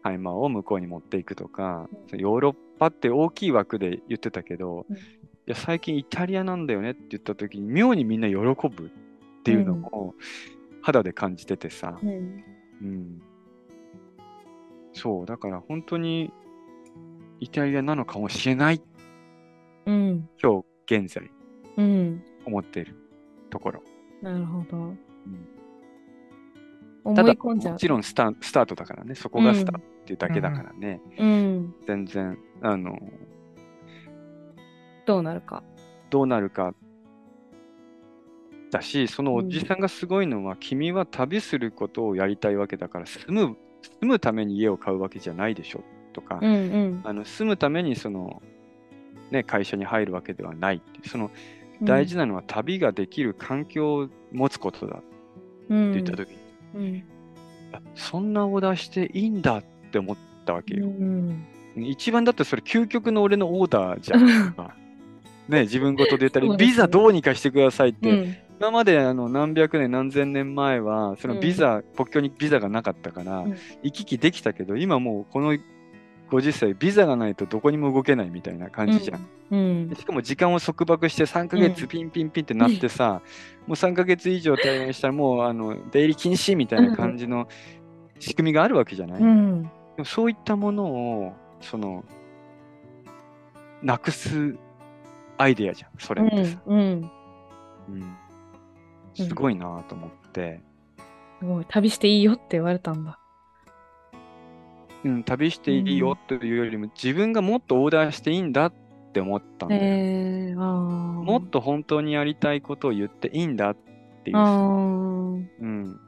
ハイマーを向こうに持っていくとか、ヨーロッパって大きい枠で言ってたけど、うんいや、最近イタリアなんだよねって言った時に、妙にみんな喜ぶっていうのを肌で感じててさ、うんうん。そう、だから本当にイタリアなのかもしれない、うん。今日現在うん。思っているところ。なるほど。ん思ただ。もちろんスタスタートだからね、そこがスタートっていうだけだからね、うん。全然、あの、どうなるか。どうなるかだし、そのおじさんがすごいのは、君は旅することをやりたいわけだから、住む、住むために家を買うわけじゃないでしょとか、うんうんあの住むためにその、ね、会社に入るわけではないってその大事なのは旅ができる環境を持つことだってうん言った時に、うんあそんなオーダーしていいんだって思ったわけよ。うん一番だってそれ究極の俺のオーダーじゃん。ね、自分事で言ったり、ね。ビザどうにかしてくださいって、うん。今まであの何百年何千年前はそのビザ、国境にビザがなかったから、うん。行き来できたけど今もうこの50歳ビザがないとどこにも動けないみたいな感じじゃん。うん。でしかも時間を束縛して3ヶ月うんピンピンピンってなってさ、もう3ヶ月以上滞在したらもうあの出入り禁止みたいな感じの仕組みがあるわけじゃない、でうん。もそういったものをそのなくすアイデアじゃんそれってさ、うん。うん。すごいなと思って、すごい。旅していいよって言われたんだ。うん、旅していいよというよりも自分がもっとオーダーしていいんだって思ったんだよ、へえああ。もっと本当にやりたいことを言っていいんだっっていううん。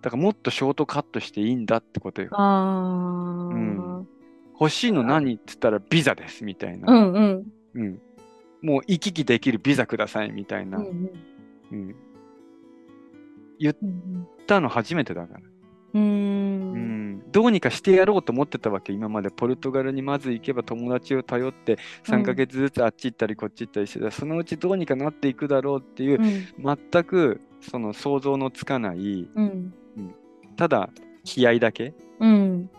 だからもっとショートカットしていいんだってことよ。うん欲しいの何って言ったらビザですみたいな。うんうん。うん。もう行き来できるビザくださいみたいな。うんうんうん。うんたの初めてだから。うんん。どうにかしてやろうと思ってたわけ。今までポルトガルにまず行けば友達を頼って3ヶ月ずつあっち行ったりこっち行ったりしてた。そのうちどうにかなっていくだろうっていう、うん全くその想像のつかない、うんただ気合だけ。うん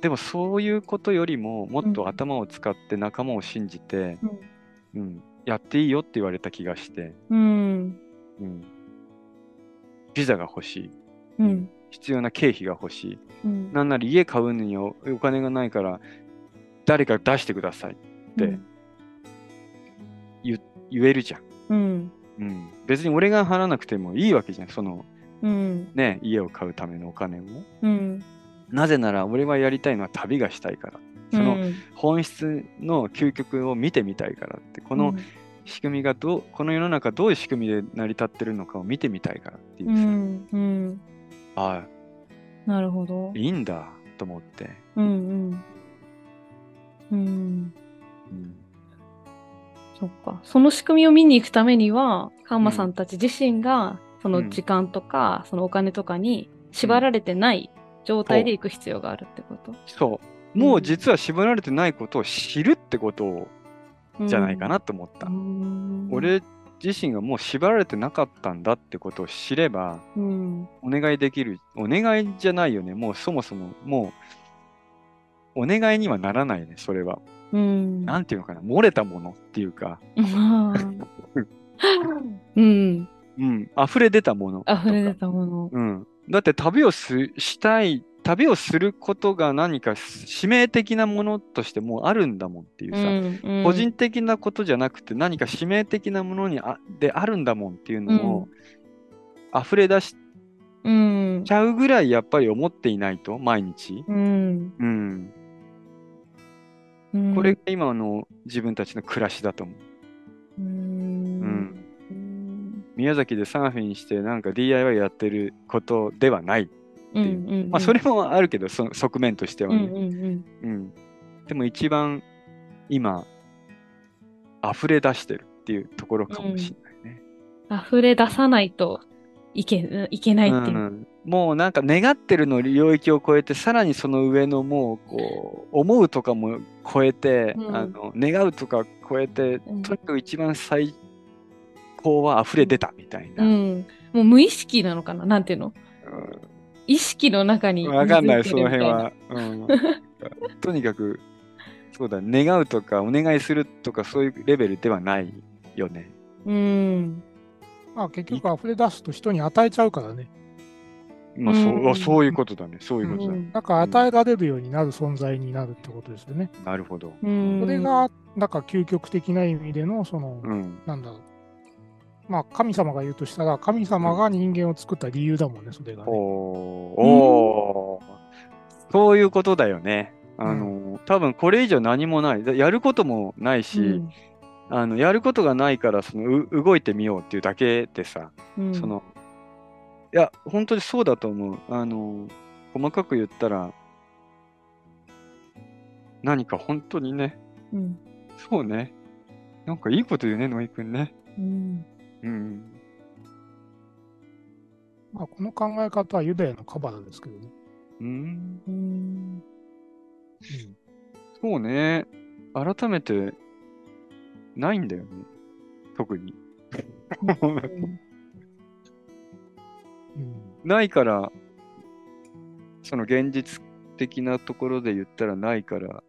でもそういうことよりももっと頭を使って仲間を信じて、うん、やっていいよって言われた気がして、うんうん、ビザが欲しい。うん。必要な経費が欲しい。うん。なんなら家買うのにおお金がないから誰か出してくださいって言えるじゃん。うん。うん、別に俺が払わなくてもいいわけじゃん。そのうん。ね、家を買うためのお金を。うん。なぜなら俺はやりたいのは旅がしたいから。その本質の究極を見てみたいからって、この仕組みがどう、この世の中どういう仕組みで成り立ってるのかを見てみたいからっていう。うさ、ん。うんあなるほど。あ、いいんだと思って。うんうん。うん。うん。そっか。その仕組みを見に行くためにはカンマさんたち自身がその時間とかそのお金とかに縛られてない状態で行く必要があるってこと？そう。もう実は縛られてないことを知るってことじゃないかなと思った。うん。俺自身がもう縛られてなかったんだってことを知れば、うんお願いできる。お願いじゃないよね。もうそもそも、もう、お願いにはならないね、それは。うんなんていうのかな、漏れたものっていうか、ま あうんうん、溢れ出たもの。溢れ出たものうん。だって旅をすしたい、旅をすることが何か使命的なものとしてもうあるんだもんっていうさ、個人的なことじゃなくて何か使命的なものにあであるんだもんっていうのを、溢れ出しうんちゃうぐらいやっぱり思っていないと、毎日。うんうん。うんこれが今の自分たちの暮らしだと思う。うんうんうん宮崎でサーフィンしてなんか DIY やってることではない。う。んうんまあそれもあるけど、その側面としてはね。うんうんうん。うん。でも一番今、溢れ出してるっていうところかもしれないね。溢れ出さないといけいけないっていう。う。んもうなんか願ってるの領域を超えてさらにその上のもうこう思うとかも超えて、うん。あの願うとか超えて、うん。とにかく一番最高は溢れ出たみたいな。うん、もう無意識なのかな？なんていうの？意識の中にわかんない、その辺は。うん、とにかく、そうだ、願うとかお願いするとかそういうレベルではないよね。うん。まあ結局溢れ出すと人に与えちゃうからね。まあ、そううんあそういうことだね。そういうことだ。うんなんか与えられるようになる存在になるってことですよね。なるほど。うんそれが、なんか究極的な意味での、その、うん。なんだろう。まあ神様が言うとしたら、神様が人間を作った理由だもんね、それが、ね。おー。おー。そういうことだよね。あの、多分これ以上何もない。だやることもないし、うん。あのやることがないからそのう動いてみようっていうだけでさ、うん。そのいや本当にそうだと思う。あの細かく言ったら何か本当にね。うん。そうね。なんかいいこと言うね野井くんね。うんうん。まあこの考え方はユダヤのカバラですけどね。うんうんうん。そうね。改めてないんだよね。特に。うん。ないからその現実的なところで言ったらないから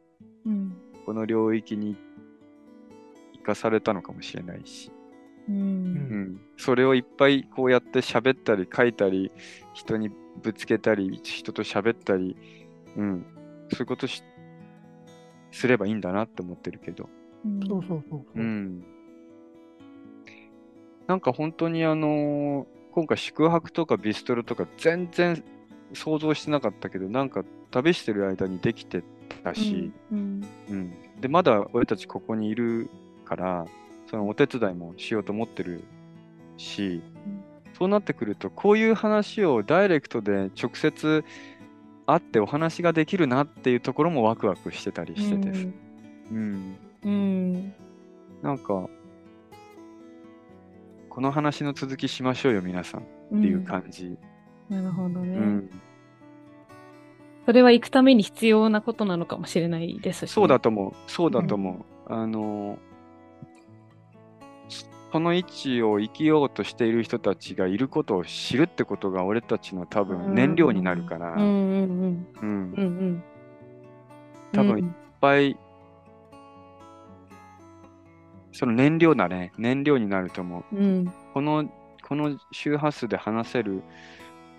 うん。この領域に生かされたのかもしれないし、ううん。ん、それをいっぱいこうやって喋ったり書いたり人にぶつけたり人と喋ったり、うん、そういうことしすればいいんだなって思ってるけど、うん。そうそうそうそう。うん、なんか本当にあのー今回宿泊とかビストロとか全然想像してなかったけどなんか旅してる間にできてたし、うん。うん、でまだ俺たちここにいるからそのお手伝いもしようと思ってるし、そうなってくるとこういう話をダイレクトで直接会ってお話ができるなっていうところもワクワクしてたりしてです。うん、うん。なんかこの話の続きしましょうよ皆さんっうんていう感じ。なるほどね。うんそれは行くために必要なことなのかもしれないですしね、そうだと思う。そうだと思う。あの、この位置を生きようとしている人たちがいることを知るってことが俺たちの多分燃料になるから。多分いっぱい、その燃料だね。燃料になると思う。うん。この、この周波数で話せる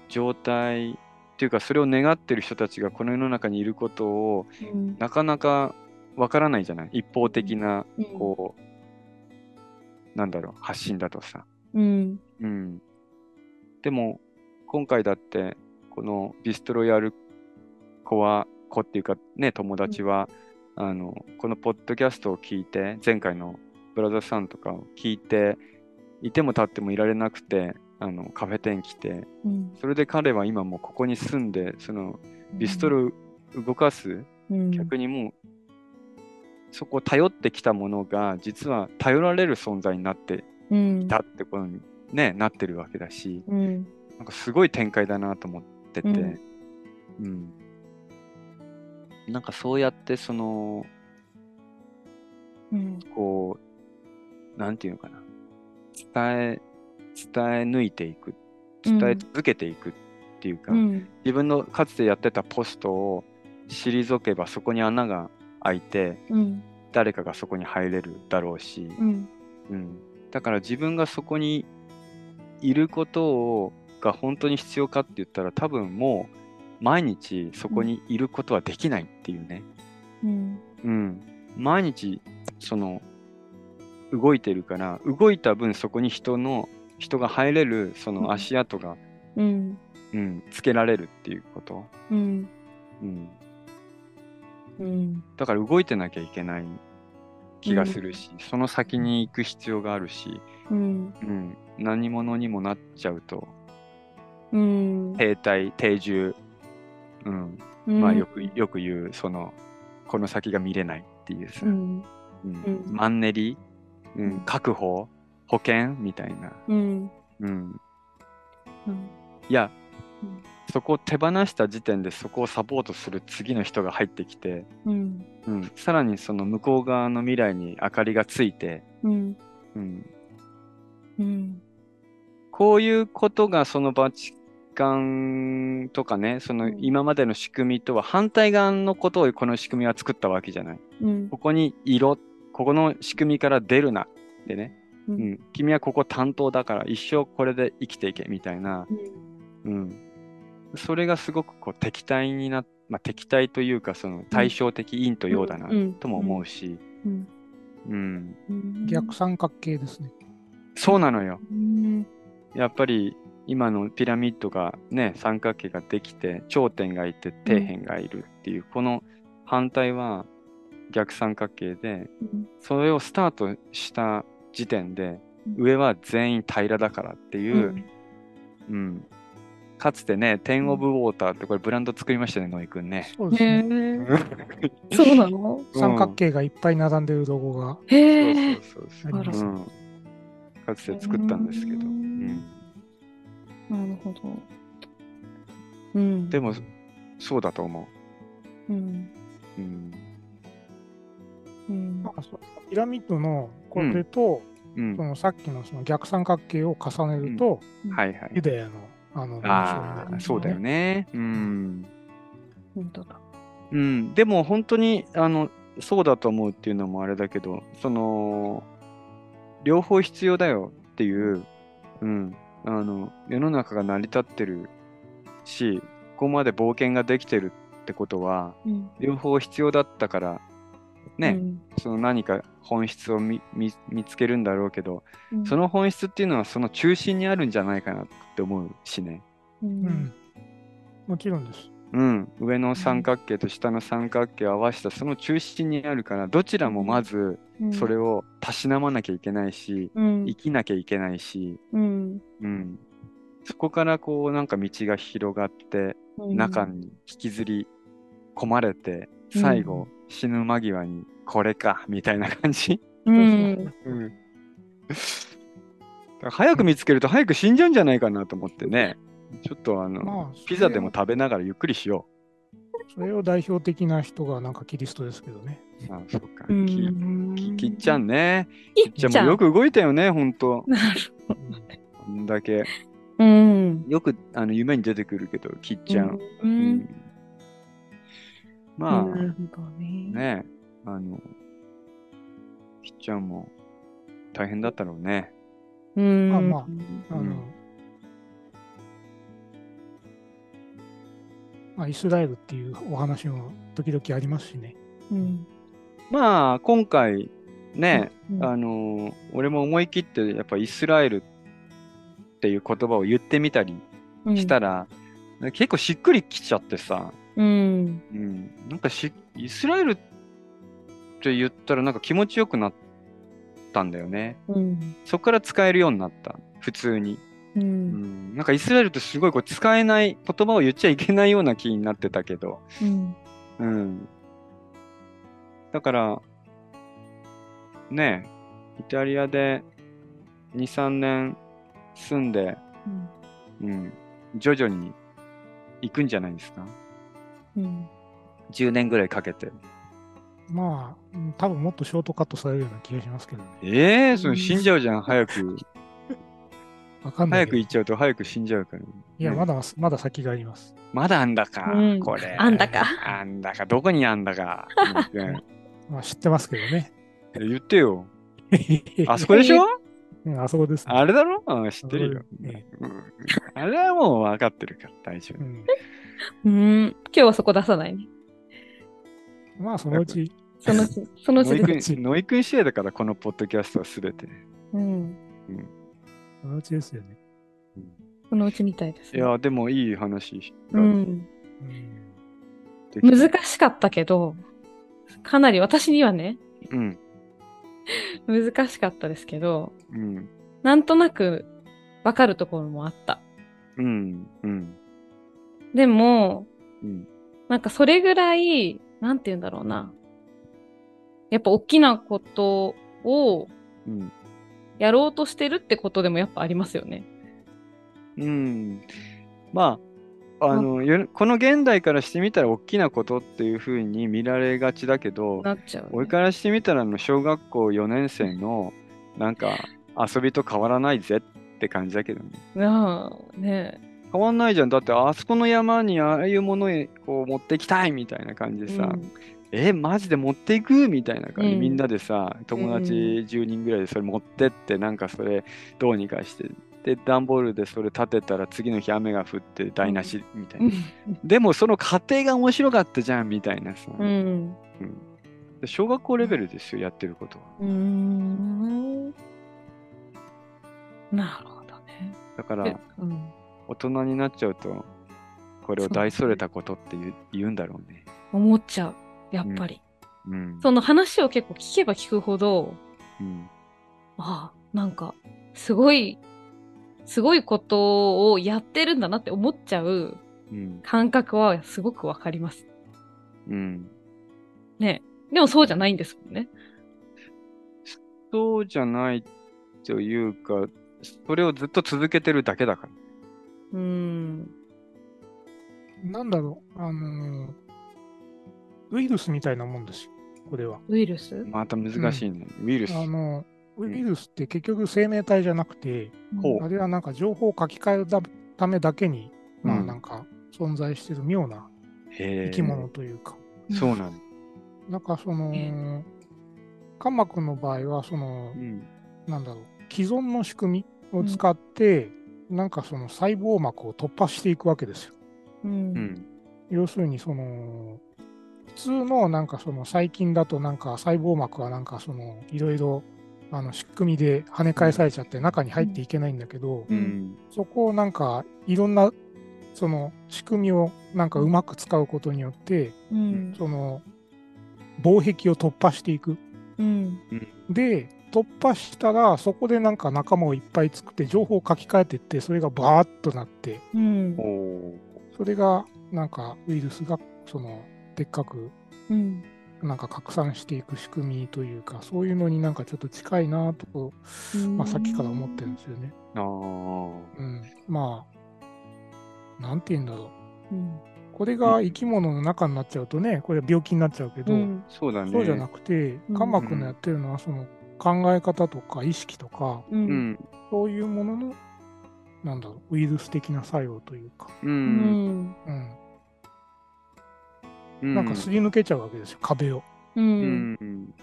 状態っていうか、それを願ってる人たちがこの世の中にいることをうん。なかなかわからないじゃない？一方的なうんこう、なんだろう、発信だとさ。うん。うん。でも、今回だって、このビストロやる子は、子っていうかね、友達は、あの、このポッドキャストを聞いて、前回のブラザーさんとかを聞いて、いても立ってもいられなくて、あの、カフェ店来て、うん。それで彼は今もうここに住んで、その、ビストロ動かす、うん、逆にもう、そこを頼ってきたものが、実は頼られる存在になってうんいたってことに、ね、なってるわけだし、うん。なんかすごい展開だなと思ってて、うんうん。なんかそうやって、その、うん。こう、なんていうのかな、伝え、伝え抜いていく、伝え続けていくっていうか、うん。自分のかつてやってたポストを退けばそこに穴が開いて、うん。誰かがそこに入れるだろうし、うん。うん、だから自分がそこにいることをが本当に必要かって言ったら多分もう毎日そこにいることはできないっていうね、うん。うん、毎日その動いてるから動いた分そこに人の人が入れるその足跡が、うん。うん、つけられるっていうこと、うん。うん、うん。だから動いてなきゃいけない気がするし、その先に行く必要があるし、うん。うん、何者にもなっちゃうとうん。停滞定住、うんまあよくよく言うそのこの先が見れないっていうさ、ううんん。うんマンネリ、ううんん、確保保険みたいな、うん。うん、うん。いや、うんそこを手放した時点でそこをサポートする次の人が入ってきて、うん。うん、さらにその向こう側の未来に明かりがついて、うん。うん、うん。こういうことがそのバチカンとかね、そのうん今までの仕組みとは反対側のことをこの仕組みは作ったわけじゃない。うん。ここに色、ここの仕組みから出るな。でね、ううんん、君はここ担当だから一生これで生きていけみたいな、うん、それがすごくこう敵対になっ、まあ、敵対というかその対照的陰と陽だなうん。とも思うし、うん。逆三角形ですね。そうなのよ。うん。やっぱり今のピラミッドがね三角形ができて頂点がいて底辺がいるっていう、この反対は逆三角形でそれをスタートした時点でうん。上は全員平らだからっていう、うんかつてね、テンオブウォーターってこれブランド作りましたね、ノイ君ね。へそうですね。え。そうなの？三角形がいっぱい並んでるロゴが。へえ。そうそうそうありますうんかつて作ったんですけど。ううんんなるほど。うん。でも、そうだと思うん。う。うんうんなんかそうピラミッドのこれと、うんそのさっきのその逆三角形を重ねると、はいはい。ユダヤのあのあそうだよね。うん。本当だ。うん、でも本当にあのそうだと思うっていうのもあれだけどその両方必要だよっていう、うん、あの世の中が成り立ってるしここまで冒険ができてるってことはうん。両方必要だったからね、うんその何か本質を見見見つけるんだろうけどうん。その本質っていうのはその中心にあるんじゃないかなって思うしね。う。うんん。もちろんです。うん、上の三角形と下の三角形を合わせたその中心にあるからどちらもまずうんそれをたしなまなきゃいけないし、うん。生きなきゃいけないし、うん。うん、そこからこうなんか道が広がって、中に引きずり込まれて、最後、死ぬ間際にこれかみたいな感じ。うん。うん、早く見つけると早く死んじゃうんじゃないかなと思ってね。ちょっとあの、まあピザでも食べながらゆっくりしよそれを代表的な人がなんかキリストですけどね。う。あそうか。うんきききっちゃんね。いきっちゃんもよく動いたよね、ほんと。なるほど。あんだけ。うん。よくあの夢に出てくるけど、きっちゃん。ううんん。まあ、なるほどね。ねあの、きっちゃんも大変だったろうね。うん。まあまあの、うんまあ、イスラエルっていうお話も時々ありますしね。うん。まあ、今回ね、うんあの、俺も思い切ってやっぱイスラエルっていう言葉を言ってみたりしたら、結構しっくりきちゃってさ、うん。うん、なんかしイスラエルって言ったらなんか気持ちよくなったんだよね。うん。そこから使えるようになった。普通に。う。うんん、なんかイスラエルってすごいこう使えない、言葉を言っちゃいけないような気になってたけど。うん。うん。だから、ねえ、イタリアで2、3年住んで、うん、徐々に行くんじゃないですか？うん。10年ぐらいかけて。まあ、うん多分もっとショートカットされるような気がしますけどね。ええー、それ死んじゃうじゃん、早く。わかんない。早く行っちゃうと早く死んじゃうから。いや、ねまだ、まだ先があります。まだあんだか、うんこれ。あんだか？あんだか、どこにあんだか。うんまあ、知ってますけどね。言ってよ。あそこでしょ？うんあそこです、ね。あれだろ？あ知ってるよ、えうんあれはもう分かってるから大丈夫。うん うん。今日はそこ出さないね。まあ、そのうち、そのうち、そのうちノイで。君、ノイ君次第だから、このポッドキャストはすべて。うん。そのうちですよね。そのうちみたいですね。いや、でもいい話がうん。うん。難しかったけど、かなり私にはね、うん。難しかったですけど、うん。なんとなくわかるところもあった。うん。うん。でも、うん。なんかそれぐらい、なんて言うんだろうな。やっぱ大きなことをうん。やろうとしてるってことでもやっぱありますよね。うん。まあ、あの、よこの現代からしてみたら大きなことっていうふうに見られがちだけど、なっちゃう、ね。俺からしてみたらあの小学校4年生のなんか遊びと変わらないぜって感じだけどね。なあ、ね変わんないじゃん。だってあそこの山にああいうものをこう持ってきたいみたいな感じえ。でさ、うんえ、マジで持っていく？みたいな感じ、うんみんなでさ、友達10人ぐらいでそれ持ってって、なんかそれどうにかして、で、段ボールでそれ立てたら次の日雨が降って台無しみたいな。でもその過程が面白かったじゃんみたいなさ。うん。小学校レベルですよ、やってることは。うーん。なるほどね。だからえ、うん。大人になっちゃうと、これを大それたことって言う言うんだろうね。思っちゃう。やっぱり。うん。その話を結構聞けば聞くほど、うん。ああ、なんか、すごい、すごいことをやってるんだなって思っちゃううん。感覚はすごくわかります。うん。ね。でもそうじゃないんですもんね。そうじゃないというか、それをずっと続けてるだけだから。うーん。なんだろう、あのーウイルスみたいなもんですよ、これは。ウイルス？また難しいね。ウイルス。あのウんイルスって結局生命体じゃなくて、ほうあれはなんか情報を書き換えるためだけに、まあうんなんか存在してる妙なへえ。生き物というか、そうなの。なんかそのえ、カンマ君の場合は、そのう、ん。なんだろう、既存の仕組みを使って、なんかその細胞膜を突破していくわけですよ。う。うんん。要するにその普通のなんかその細菌だとなんか細胞膜はなんかそのいろいろあの仕組みで跳ね返されちゃって中に入っていけないんだけど、うん。そこをなんかいろんなその仕組みをなんかうまく使うことによってうん。その防壁を突破していく。うん。で突破したら、そこでなんか仲間をいっぱい作って、情報を書き換えていって、それがバーッとなって、うんお。おそれがなんかウイルスがそのでっかくうん。なんか拡散していく仕組みというか、そういうのになんかちょっと近いなと、まあ、さっきから思ってるんですよね。ー。あうん、まあ、なんて言うんだろう。うん。これが生き物の中になっちゃうとね、これは病気になっちゃうけど、うんあ、そうだね。そうじゃなくて、うんカンマ君のやってるのは、その考え方とか意識とか、う。うんん。そういうものの、なんだろう、ウイルス的な作用というか、う。うんん。うん、うなんかすり抜けちゃうわけですよ、壁を。う。うんん。うん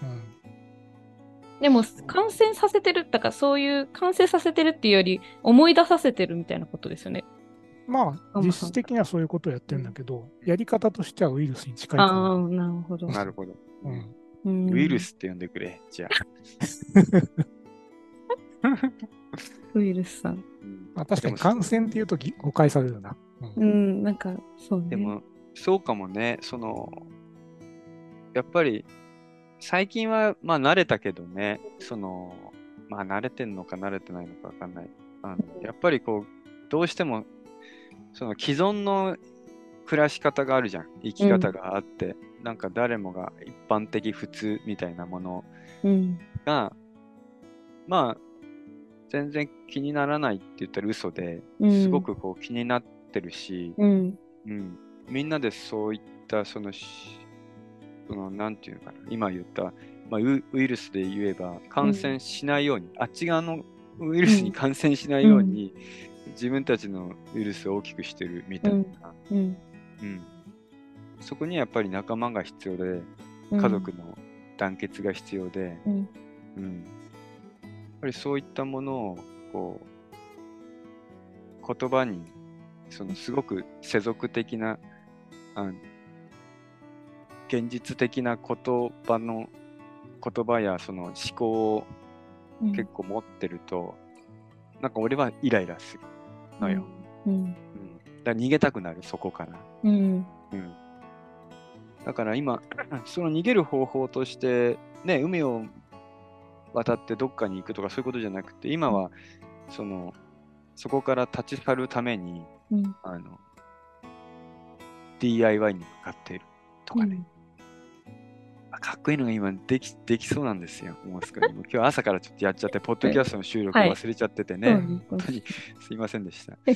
でも、感染させてる、だからそういう、感染させてるっていうより、思い出させてるみたいなことですよね。まあ、あ実質的にはそういうことをやってるんだけど、やり方としてはウイルスに近いかああ、な。なるほど。なるほど。うん、うんウイルスって呼んでくれ、じゃあ。ウイルスさん。うんまあ、確かに感染っていうとき誤解されるな。ううんん、なんか、そうね。でも、そうかもね、その、やっぱり、最近は、まあ、慣れたけどね、その、まあ、慣れてんのか慣れてないのかわかんない。あのやっぱりこう、どうしても、その既存の暮らし方があるじゃん。生き方があって、なんか誰もが一般的普通みたいなものうん。が、まあ、全然気にならないって言ったら嘘で、うん。すごくこう気になってるし、うん。うん、みんなでそういったそのしそのなんていうのかな今言った、まあ、ウウイルスで言えば感染しないように、あっち側のウイルスに感染しないように、自分たちのウイルスを大きくしてるみたいな、うん。うんそこにはやっぱり仲間が必要でうん家族の団結が必要で、うん。うんやっぱりそういったものをこう言葉にそのすごく世俗的なあ現実的な言葉の言葉やその思考をうん結構持ってると、なんか俺はイライラするのよ、。うん。うん、だから逃げたくなるそこから、うん。うん、だから今 その逃げる方法としてね海を渡ってどっかに行くとかそういうことじゃなくて今はそのそこから立ち去るためにうん。あの DIY に向かっているとかね、あかっこいいのが今できできそうなんですよ。もう今日朝からちょっとやっちゃってポッドキャストの収録はい忘れちゃっててね、うん本当にすいませんでした。う ん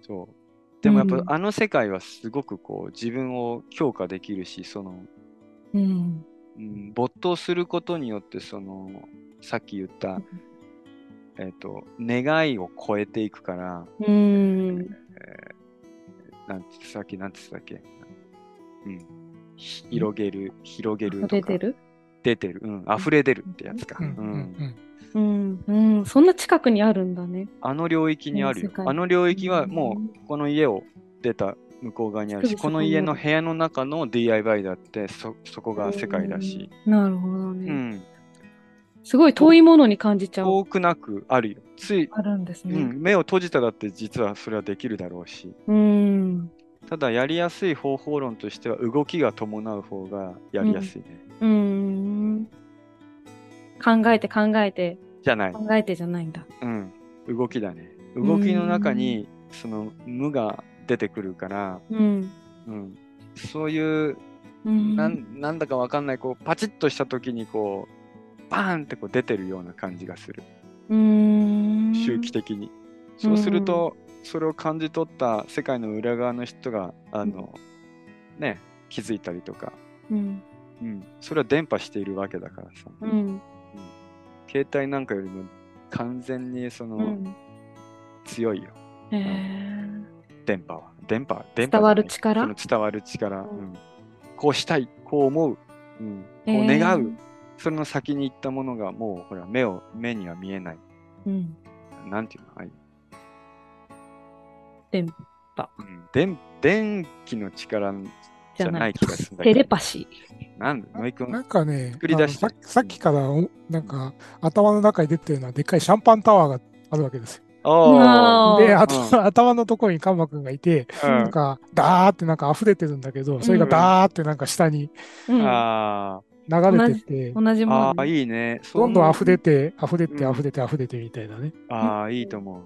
そう。でもやっぱ、うんあの世界はすごくこう自分を強化できるし、その、うん。うん、没頭することによって、その、さっき言った、えっ、と、願いを超えていくから、うん。なんてさっきなんて言ってたっけ？うん。ひ広げる、広げるとか。出てる？出てる。うん。溢れ出るってやつか。ううんん。うん。うん。そんな近くにあるんだね。あの領域にあるよあの領域はもう、この家を出た向こう側にあるし、この家の部屋の中の DIY だってそ、そこが世界だし、うん。なるほどうね。ん、すごい遠いものに感じちゃう。遠くなくあるよ。つい、あるんですね。うん、目を閉じただって実はそれはできるだろうし、うん。ただやりやすい方法論としては動きが伴う方がやりやすいね。うん。考えて考えて、じゃない。考えてじゃないんだ。うん、動きだね。動きの中にその無が出てくるから、うん。うん、そういううん。なんなんだかわかんないこうパチッとした時にこうバーンってこう出てるような感じがするうん。周期的に、そうするとそれを感じ取った世界の裏側の人があの、ね気づいたりとか、うん。うん、それは伝播しているわけだからさ、うん。携帯なんかよりも完全にその、うん。強いよ。へえ。電波は。電波電波伝わる力？その伝わる力、うん。うん。こうしたい。こう思う、うん、こう願う、それの先に行ったものがもうほら目を目には見えない。うん。なんていうの？ああいう。電うん。電電気の力じじゃないい気がするんだけどテレパシなんで野井くなんんかね、作り出してあのささっきからおなんか頭の中に出てるのはでっかいシャンパンタワーがあるわけですよ。あで、あーあと、頭のところにカンマくんがいて、あ、なんか、ダーってなんか溢れてるんだけど、それがダーってなんか下に、ー。うん。あ流れてって、同じもああ、のね。いいね。そどんどんん溢れて、溢れて、うん溢れて、溢れてみたいなね。ああ、いいと思う。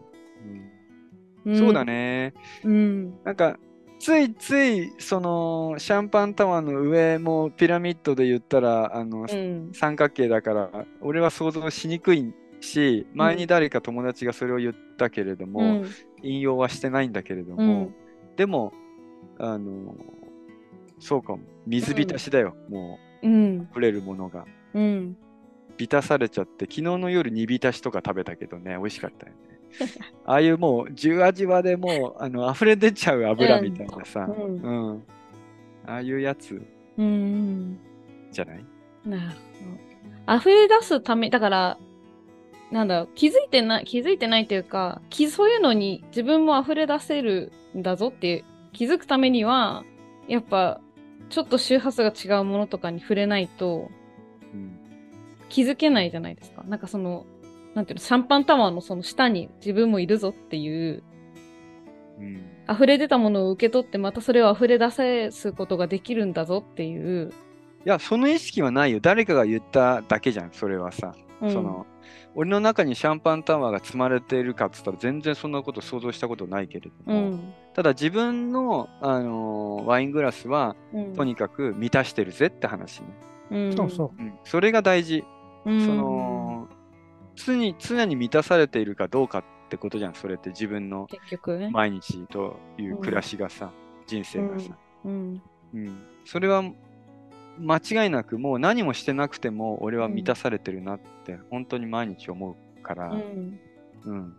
うんんそうだ。ね。うん。なんか、ついつい、その、シャンパンタワーの上もピラミッドで言ったら、あの、うん。三角形だから、俺は想像しにくいし、前に誰か友達がそれを言ったけれども、うん引用はしてないんだけれども、うんでも、あの、そうかも。水浸しだよ、もうんう、。触れるものが。うん。浸されちゃって、昨日の夜煮浸しとか食べたけどね、美味しかったよね。ああいうもう、じゅわじわでもう、あの、溢れ出ちゃう油みたいなさ、ううん。ああいうやつうん。じゃない？なるほど。溢れ出すため、だから、なんだろう、気づいてない、気づいてないというか、きそういうのに自分も溢れ出せるんだぞって気づくためには、やっぱ、ちょっと周波数が違うものとかに触れないとうん。気づけないじゃないですか。なんかその、なんていうの、シャンパンタワーのその下に自分もいるぞっていう、うん。溢れ出たものを受け取ってまたそれを溢れ出すことができるんだぞっていう、いや、その意識はないよ。誰かが言っただけじゃん、それはさ。うんその、俺の中にシャンパンタワーが積まれているかっつったら全然そんなこと想像したことないけれども、うん。ただ自分の、あのーワイングラスはうんとにかく満たしてるぜって話ね。うんそうそうん、それが大事。うんその常に常に満たされているかどうかってことじゃん、それって自分の結局ね。毎日という暮らしがさ、人生がさ、うん。うん。それは間違いなくもう何もしてなくても俺は満たされてるなって本当に毎日思うから、うん。うん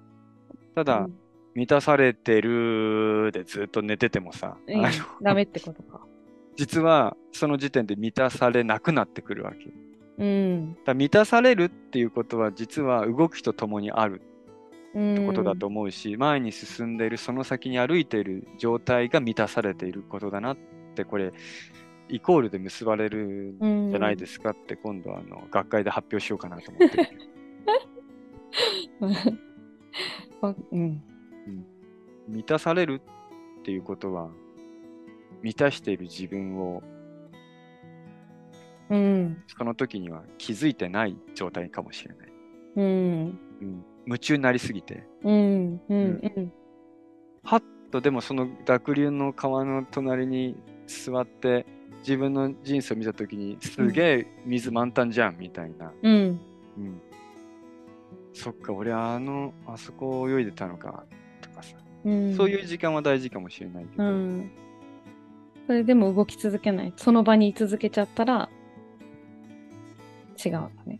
ただ、満たされてるでずっと寝ててもさ、うん、ダメってことか。実はその時点で満たされなくなってくるわけ。うん。ら満たされるっていうことは実は動きとともにあるうん。ってことだと思うし、前に進んでいるその先に歩いている状態が満たされていることだなってこれイコールで結ばれるんじゃないですすかって今度あの学会で発表しようかなと思ってる。うん。満たされるっていうことは満たしている自分をうん。その時には気づいてない状態かもしれない。うん。うん、夢中になりすぎて。うん。うん。はっとでもその濁流の川の隣に座って自分の人生を見た時にすげえ水満タンじゃんみたいな。うん。うんそっか俺あのあそこ泳いでたのかとかさ、うん。そういう時間は大事かもしれないけど、うん。それでも動き続けない。その場に居続けちゃったら、違うんだね。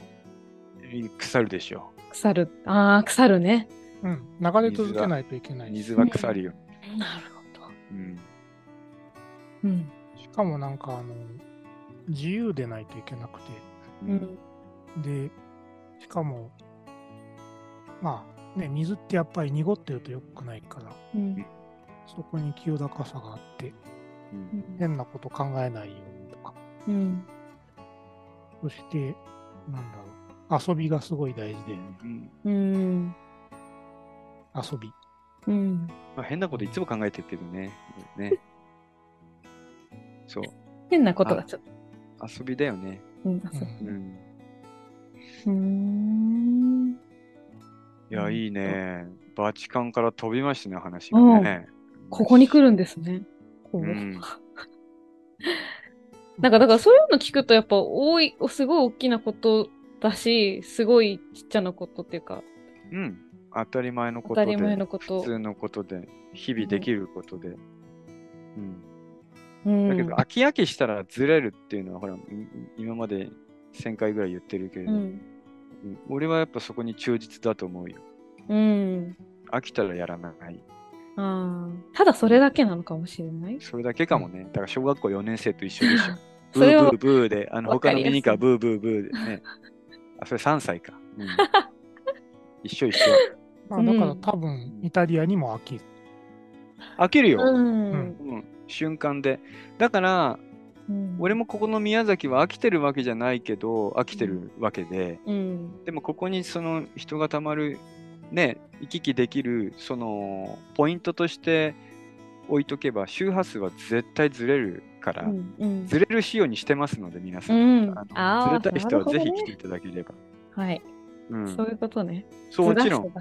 腐るでしょ腐る。ああ、腐るね。うん。流れ続けないといけないし。水は腐るよ、なるほど。うんうん。しかもなんか、あの、自由でないといけなくて。うん。で、しかも、まあ、ね、水ってやっぱり濁ってると良くないから、うん。そこに清らかさがあって、うん変なこと考えないようにとか、うん。そして、なんだろう、遊びがすごい大事で、うんうん。遊び。うん。まあ、変なこといつも考えてるけどねねそう変なことがちょっと。遊びだよね、うん。あそううん、うーん。いや、うんいいね。バチカンから飛びましたね、話がね。ここに来るんですね。こううんなんかだからそういうの聞くとやっぱ多い、すごい大きなことだし、すごいちっちゃなことっていうか、うん。当たり前のことで、当たり前のこと普。通のことで、日々できることで。うん。うんだけど、飽き飽きしたらずれるっていうのは、ほら、い今まで1000回ぐらい言ってるけれど、うん。うん俺はやっぱそこに忠実だと思うよ。うん。飽きたらやらない。ああ。ただそれだけなのかもしれない。それだけかもね。だから小学校4年生と一緒でしょ。ブーブーブーで、あの他のミニカーブーブーブーでね。あ、それ3歳か。うん、一緒一緒。まあ、だからうん多分、イタリアにも飽きる。飽きるよ、うん。うん瞬間で。だから、うん俺もここの宮崎は飽きてるわけじゃないけど、飽きてるわけで、うん。でもここにその人がたまる、ね、行き来できる、そのポイントとして置いとけば、周波数は絶対ずれるから、うんうんずれる仕様にしてますので、皆さ。うんずれたい人はぜひ来ていただければ。はい、うん、そういうことね。そうもちろん。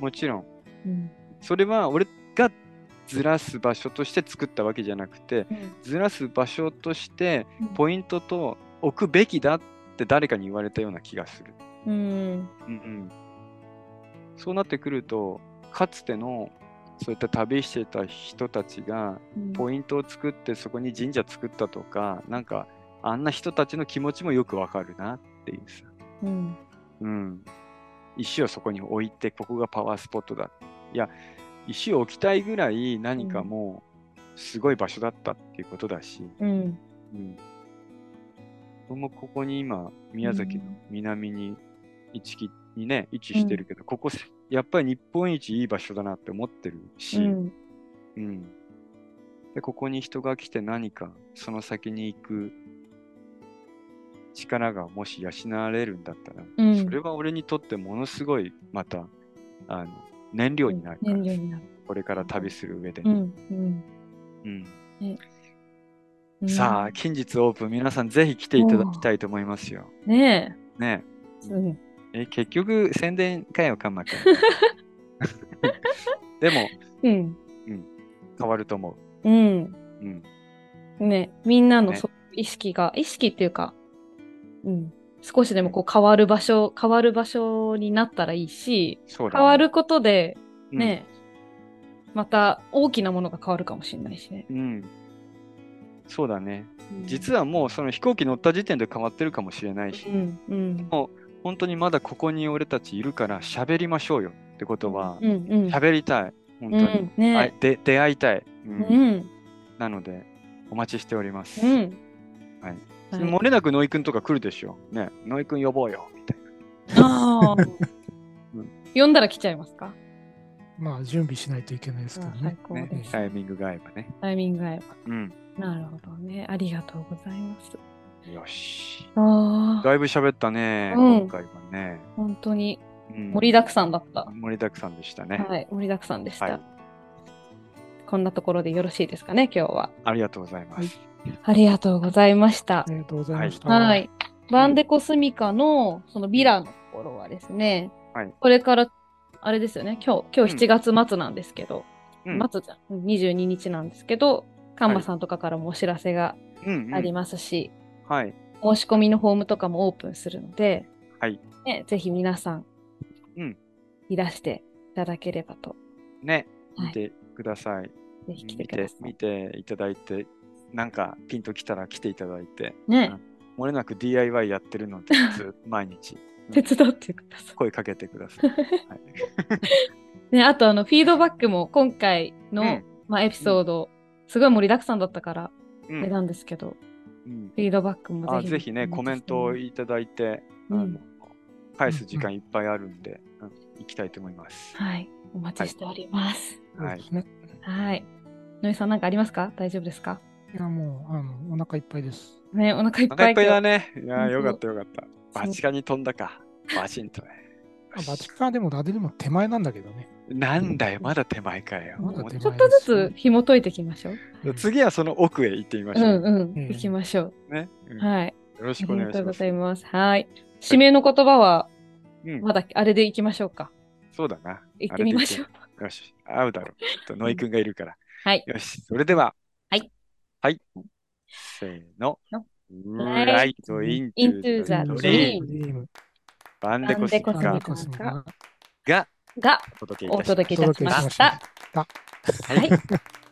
もちろん。うんそれは俺がずらす場所として作ったわけじゃなくて、ずらす場所としてうんポイントと置くべきだって誰かに言われたような気がする。うんうんうん、そうなってくると、かつてのそういった旅してた人たちがうんポイントを作ってそこに神社作ったとか、なんかあんな人たちの気持ちもよくわかるなっていうさ。うんうん。石をそこに置いて、ここがパワースポットだ。いや、石を置きたいぐらい何かもうすごい場所だったっていうことだし、うんうん。僕もここに今、宮崎の南に一木にね、位置してるけど、ここせ、やっぱり日本一いい場所だなって思ってるし、うんうん。で、ここに人が来て何かその先に行く力がもし養われるんだったら、うんそれは俺にとってものすごいまたあの燃料になるから、燃料になる。これから旅する上で。うんうんさあ、近日オープン、皆さんぜひ来ていただきたいと思いますよ。ねねえ。うんえ、結局宣伝かよ、カンマ君。でも、うん変わると思うんう。うん。ねみんなのねそ意識が、意識っていうか、うん、少しでもこう変わる場所、変わる場所になったらいいし、ね。変わることでうんね、また大きなものが変わるかもしれないしね。うん。そうだね。実は、はもうその飛行機乗った時点で変わってるかもしれないし、うんうん、本当にまだここに俺たちいるから喋りましょうよってことは、うんうん、喋りたい。本当に。うん、ね、はいで出会いたい、うんうん、なので、お待ちしております。うん。はいはい漏れなくノイ君とか来るでしょ。ね、ノイ君呼ぼうよ、みたいな。ああ うん。呼んだら来ちゃいますか？まあ、準備しないといけないですけどあ最ね。ね。タイミングが合えばね。タイミング合えば。うん。なるほどね。ありがとうございます。よし。ああ、だいぶ喋ったね、うん今回はね。本当にうん盛りだくさんだった。盛りだくさんでしたね。はい、盛りだくさんでした。はいこんなところでよろしいですかね、今日は。ありがとうございます。ありがとうございましたあ。りがとうございました。はい。バンデコスミカのそのビラのところはですね、はいこれから、あれですよね、今日、今日うん7月末なんですけど、うん末じゃん、22日なんですけど、カンマさんとかからもお知らせがうん、うんありますし、はい。申し込みのフォームとかもオープンするので、はい。ね、ぜひ皆さん、うん。いらしていただければと。ね、はい。見てください。ぜひ来て見てください。見ていただいて、なんかピンときたら来ていただいて、ね、漏れなく DIY やってるので、ず毎日。手伝ってくださ声かけてください。はい。い。ね、あとあの、フィードバックも今回の、うん。まあ、エピソード、すごい盛りだくさんだったから、うあれんなんですけど、うんフィードバックもぜひ。あぜひね、コメントをいただいて、うん返す時間いっぱいあるんで、うん行きたいと思います。はい、お待ちしております。はい。はい。のりさんなんかありますか？大丈夫ですか？いや、もう、あの、お腹いっぱいです。ね、お腹いっお腹ぱい。いっぱいだね。いやよかったよかった。バチカンに飛んだか。バチンとね。あバチカンでもラデルも手前なんだけどね。なんだよ、まだ手前かよ。ちょっとずつ紐解いていきましょう。次はその奥へ行ってみまうしょう。んうん。うん行きましょね、うんう。はい。よろしあくお願いしますりがとうござ。います。はい。指名の言葉は、うん、まだあれで行きましょうか。そうだな。行ってみましょう。う。よし、会うだろう。きっとノイ君がいるから。はい。よし、それでは。はい。はい。せーのの。ライトイント Into ゥ the ザ dream ドリーム。バンデコスカがががお届けいたしましたた。はい。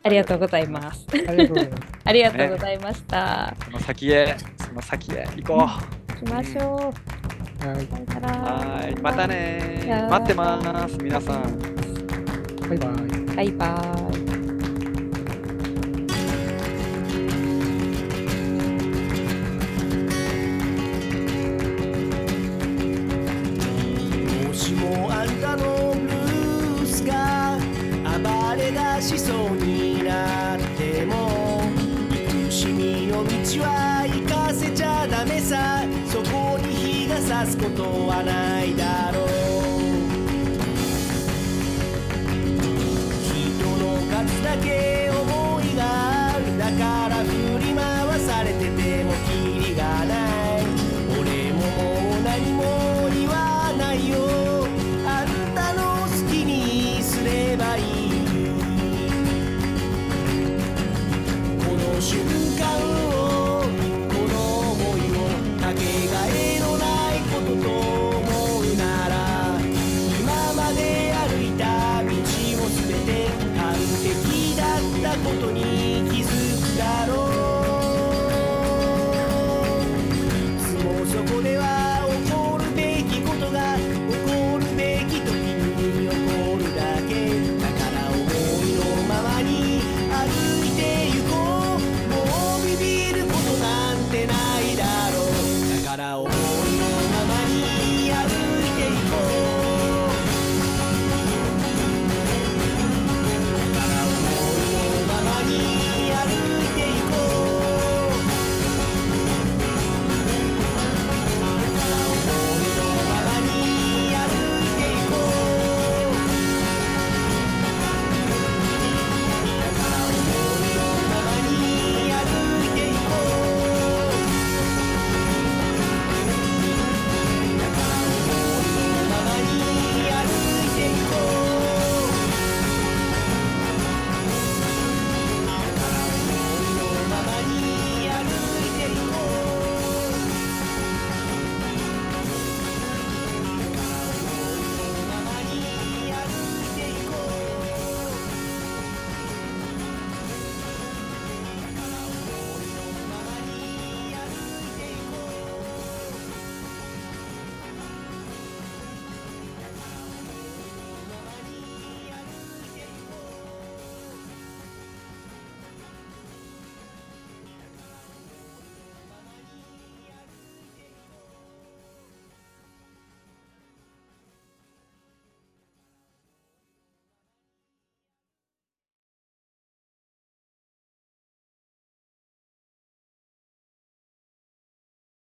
ありがとうございます。ありがとうございました。その先へ、その先へ行こう。行きましょう。はい。またね待ってます、皆さん。バイバイ。バイバイ。ことはない。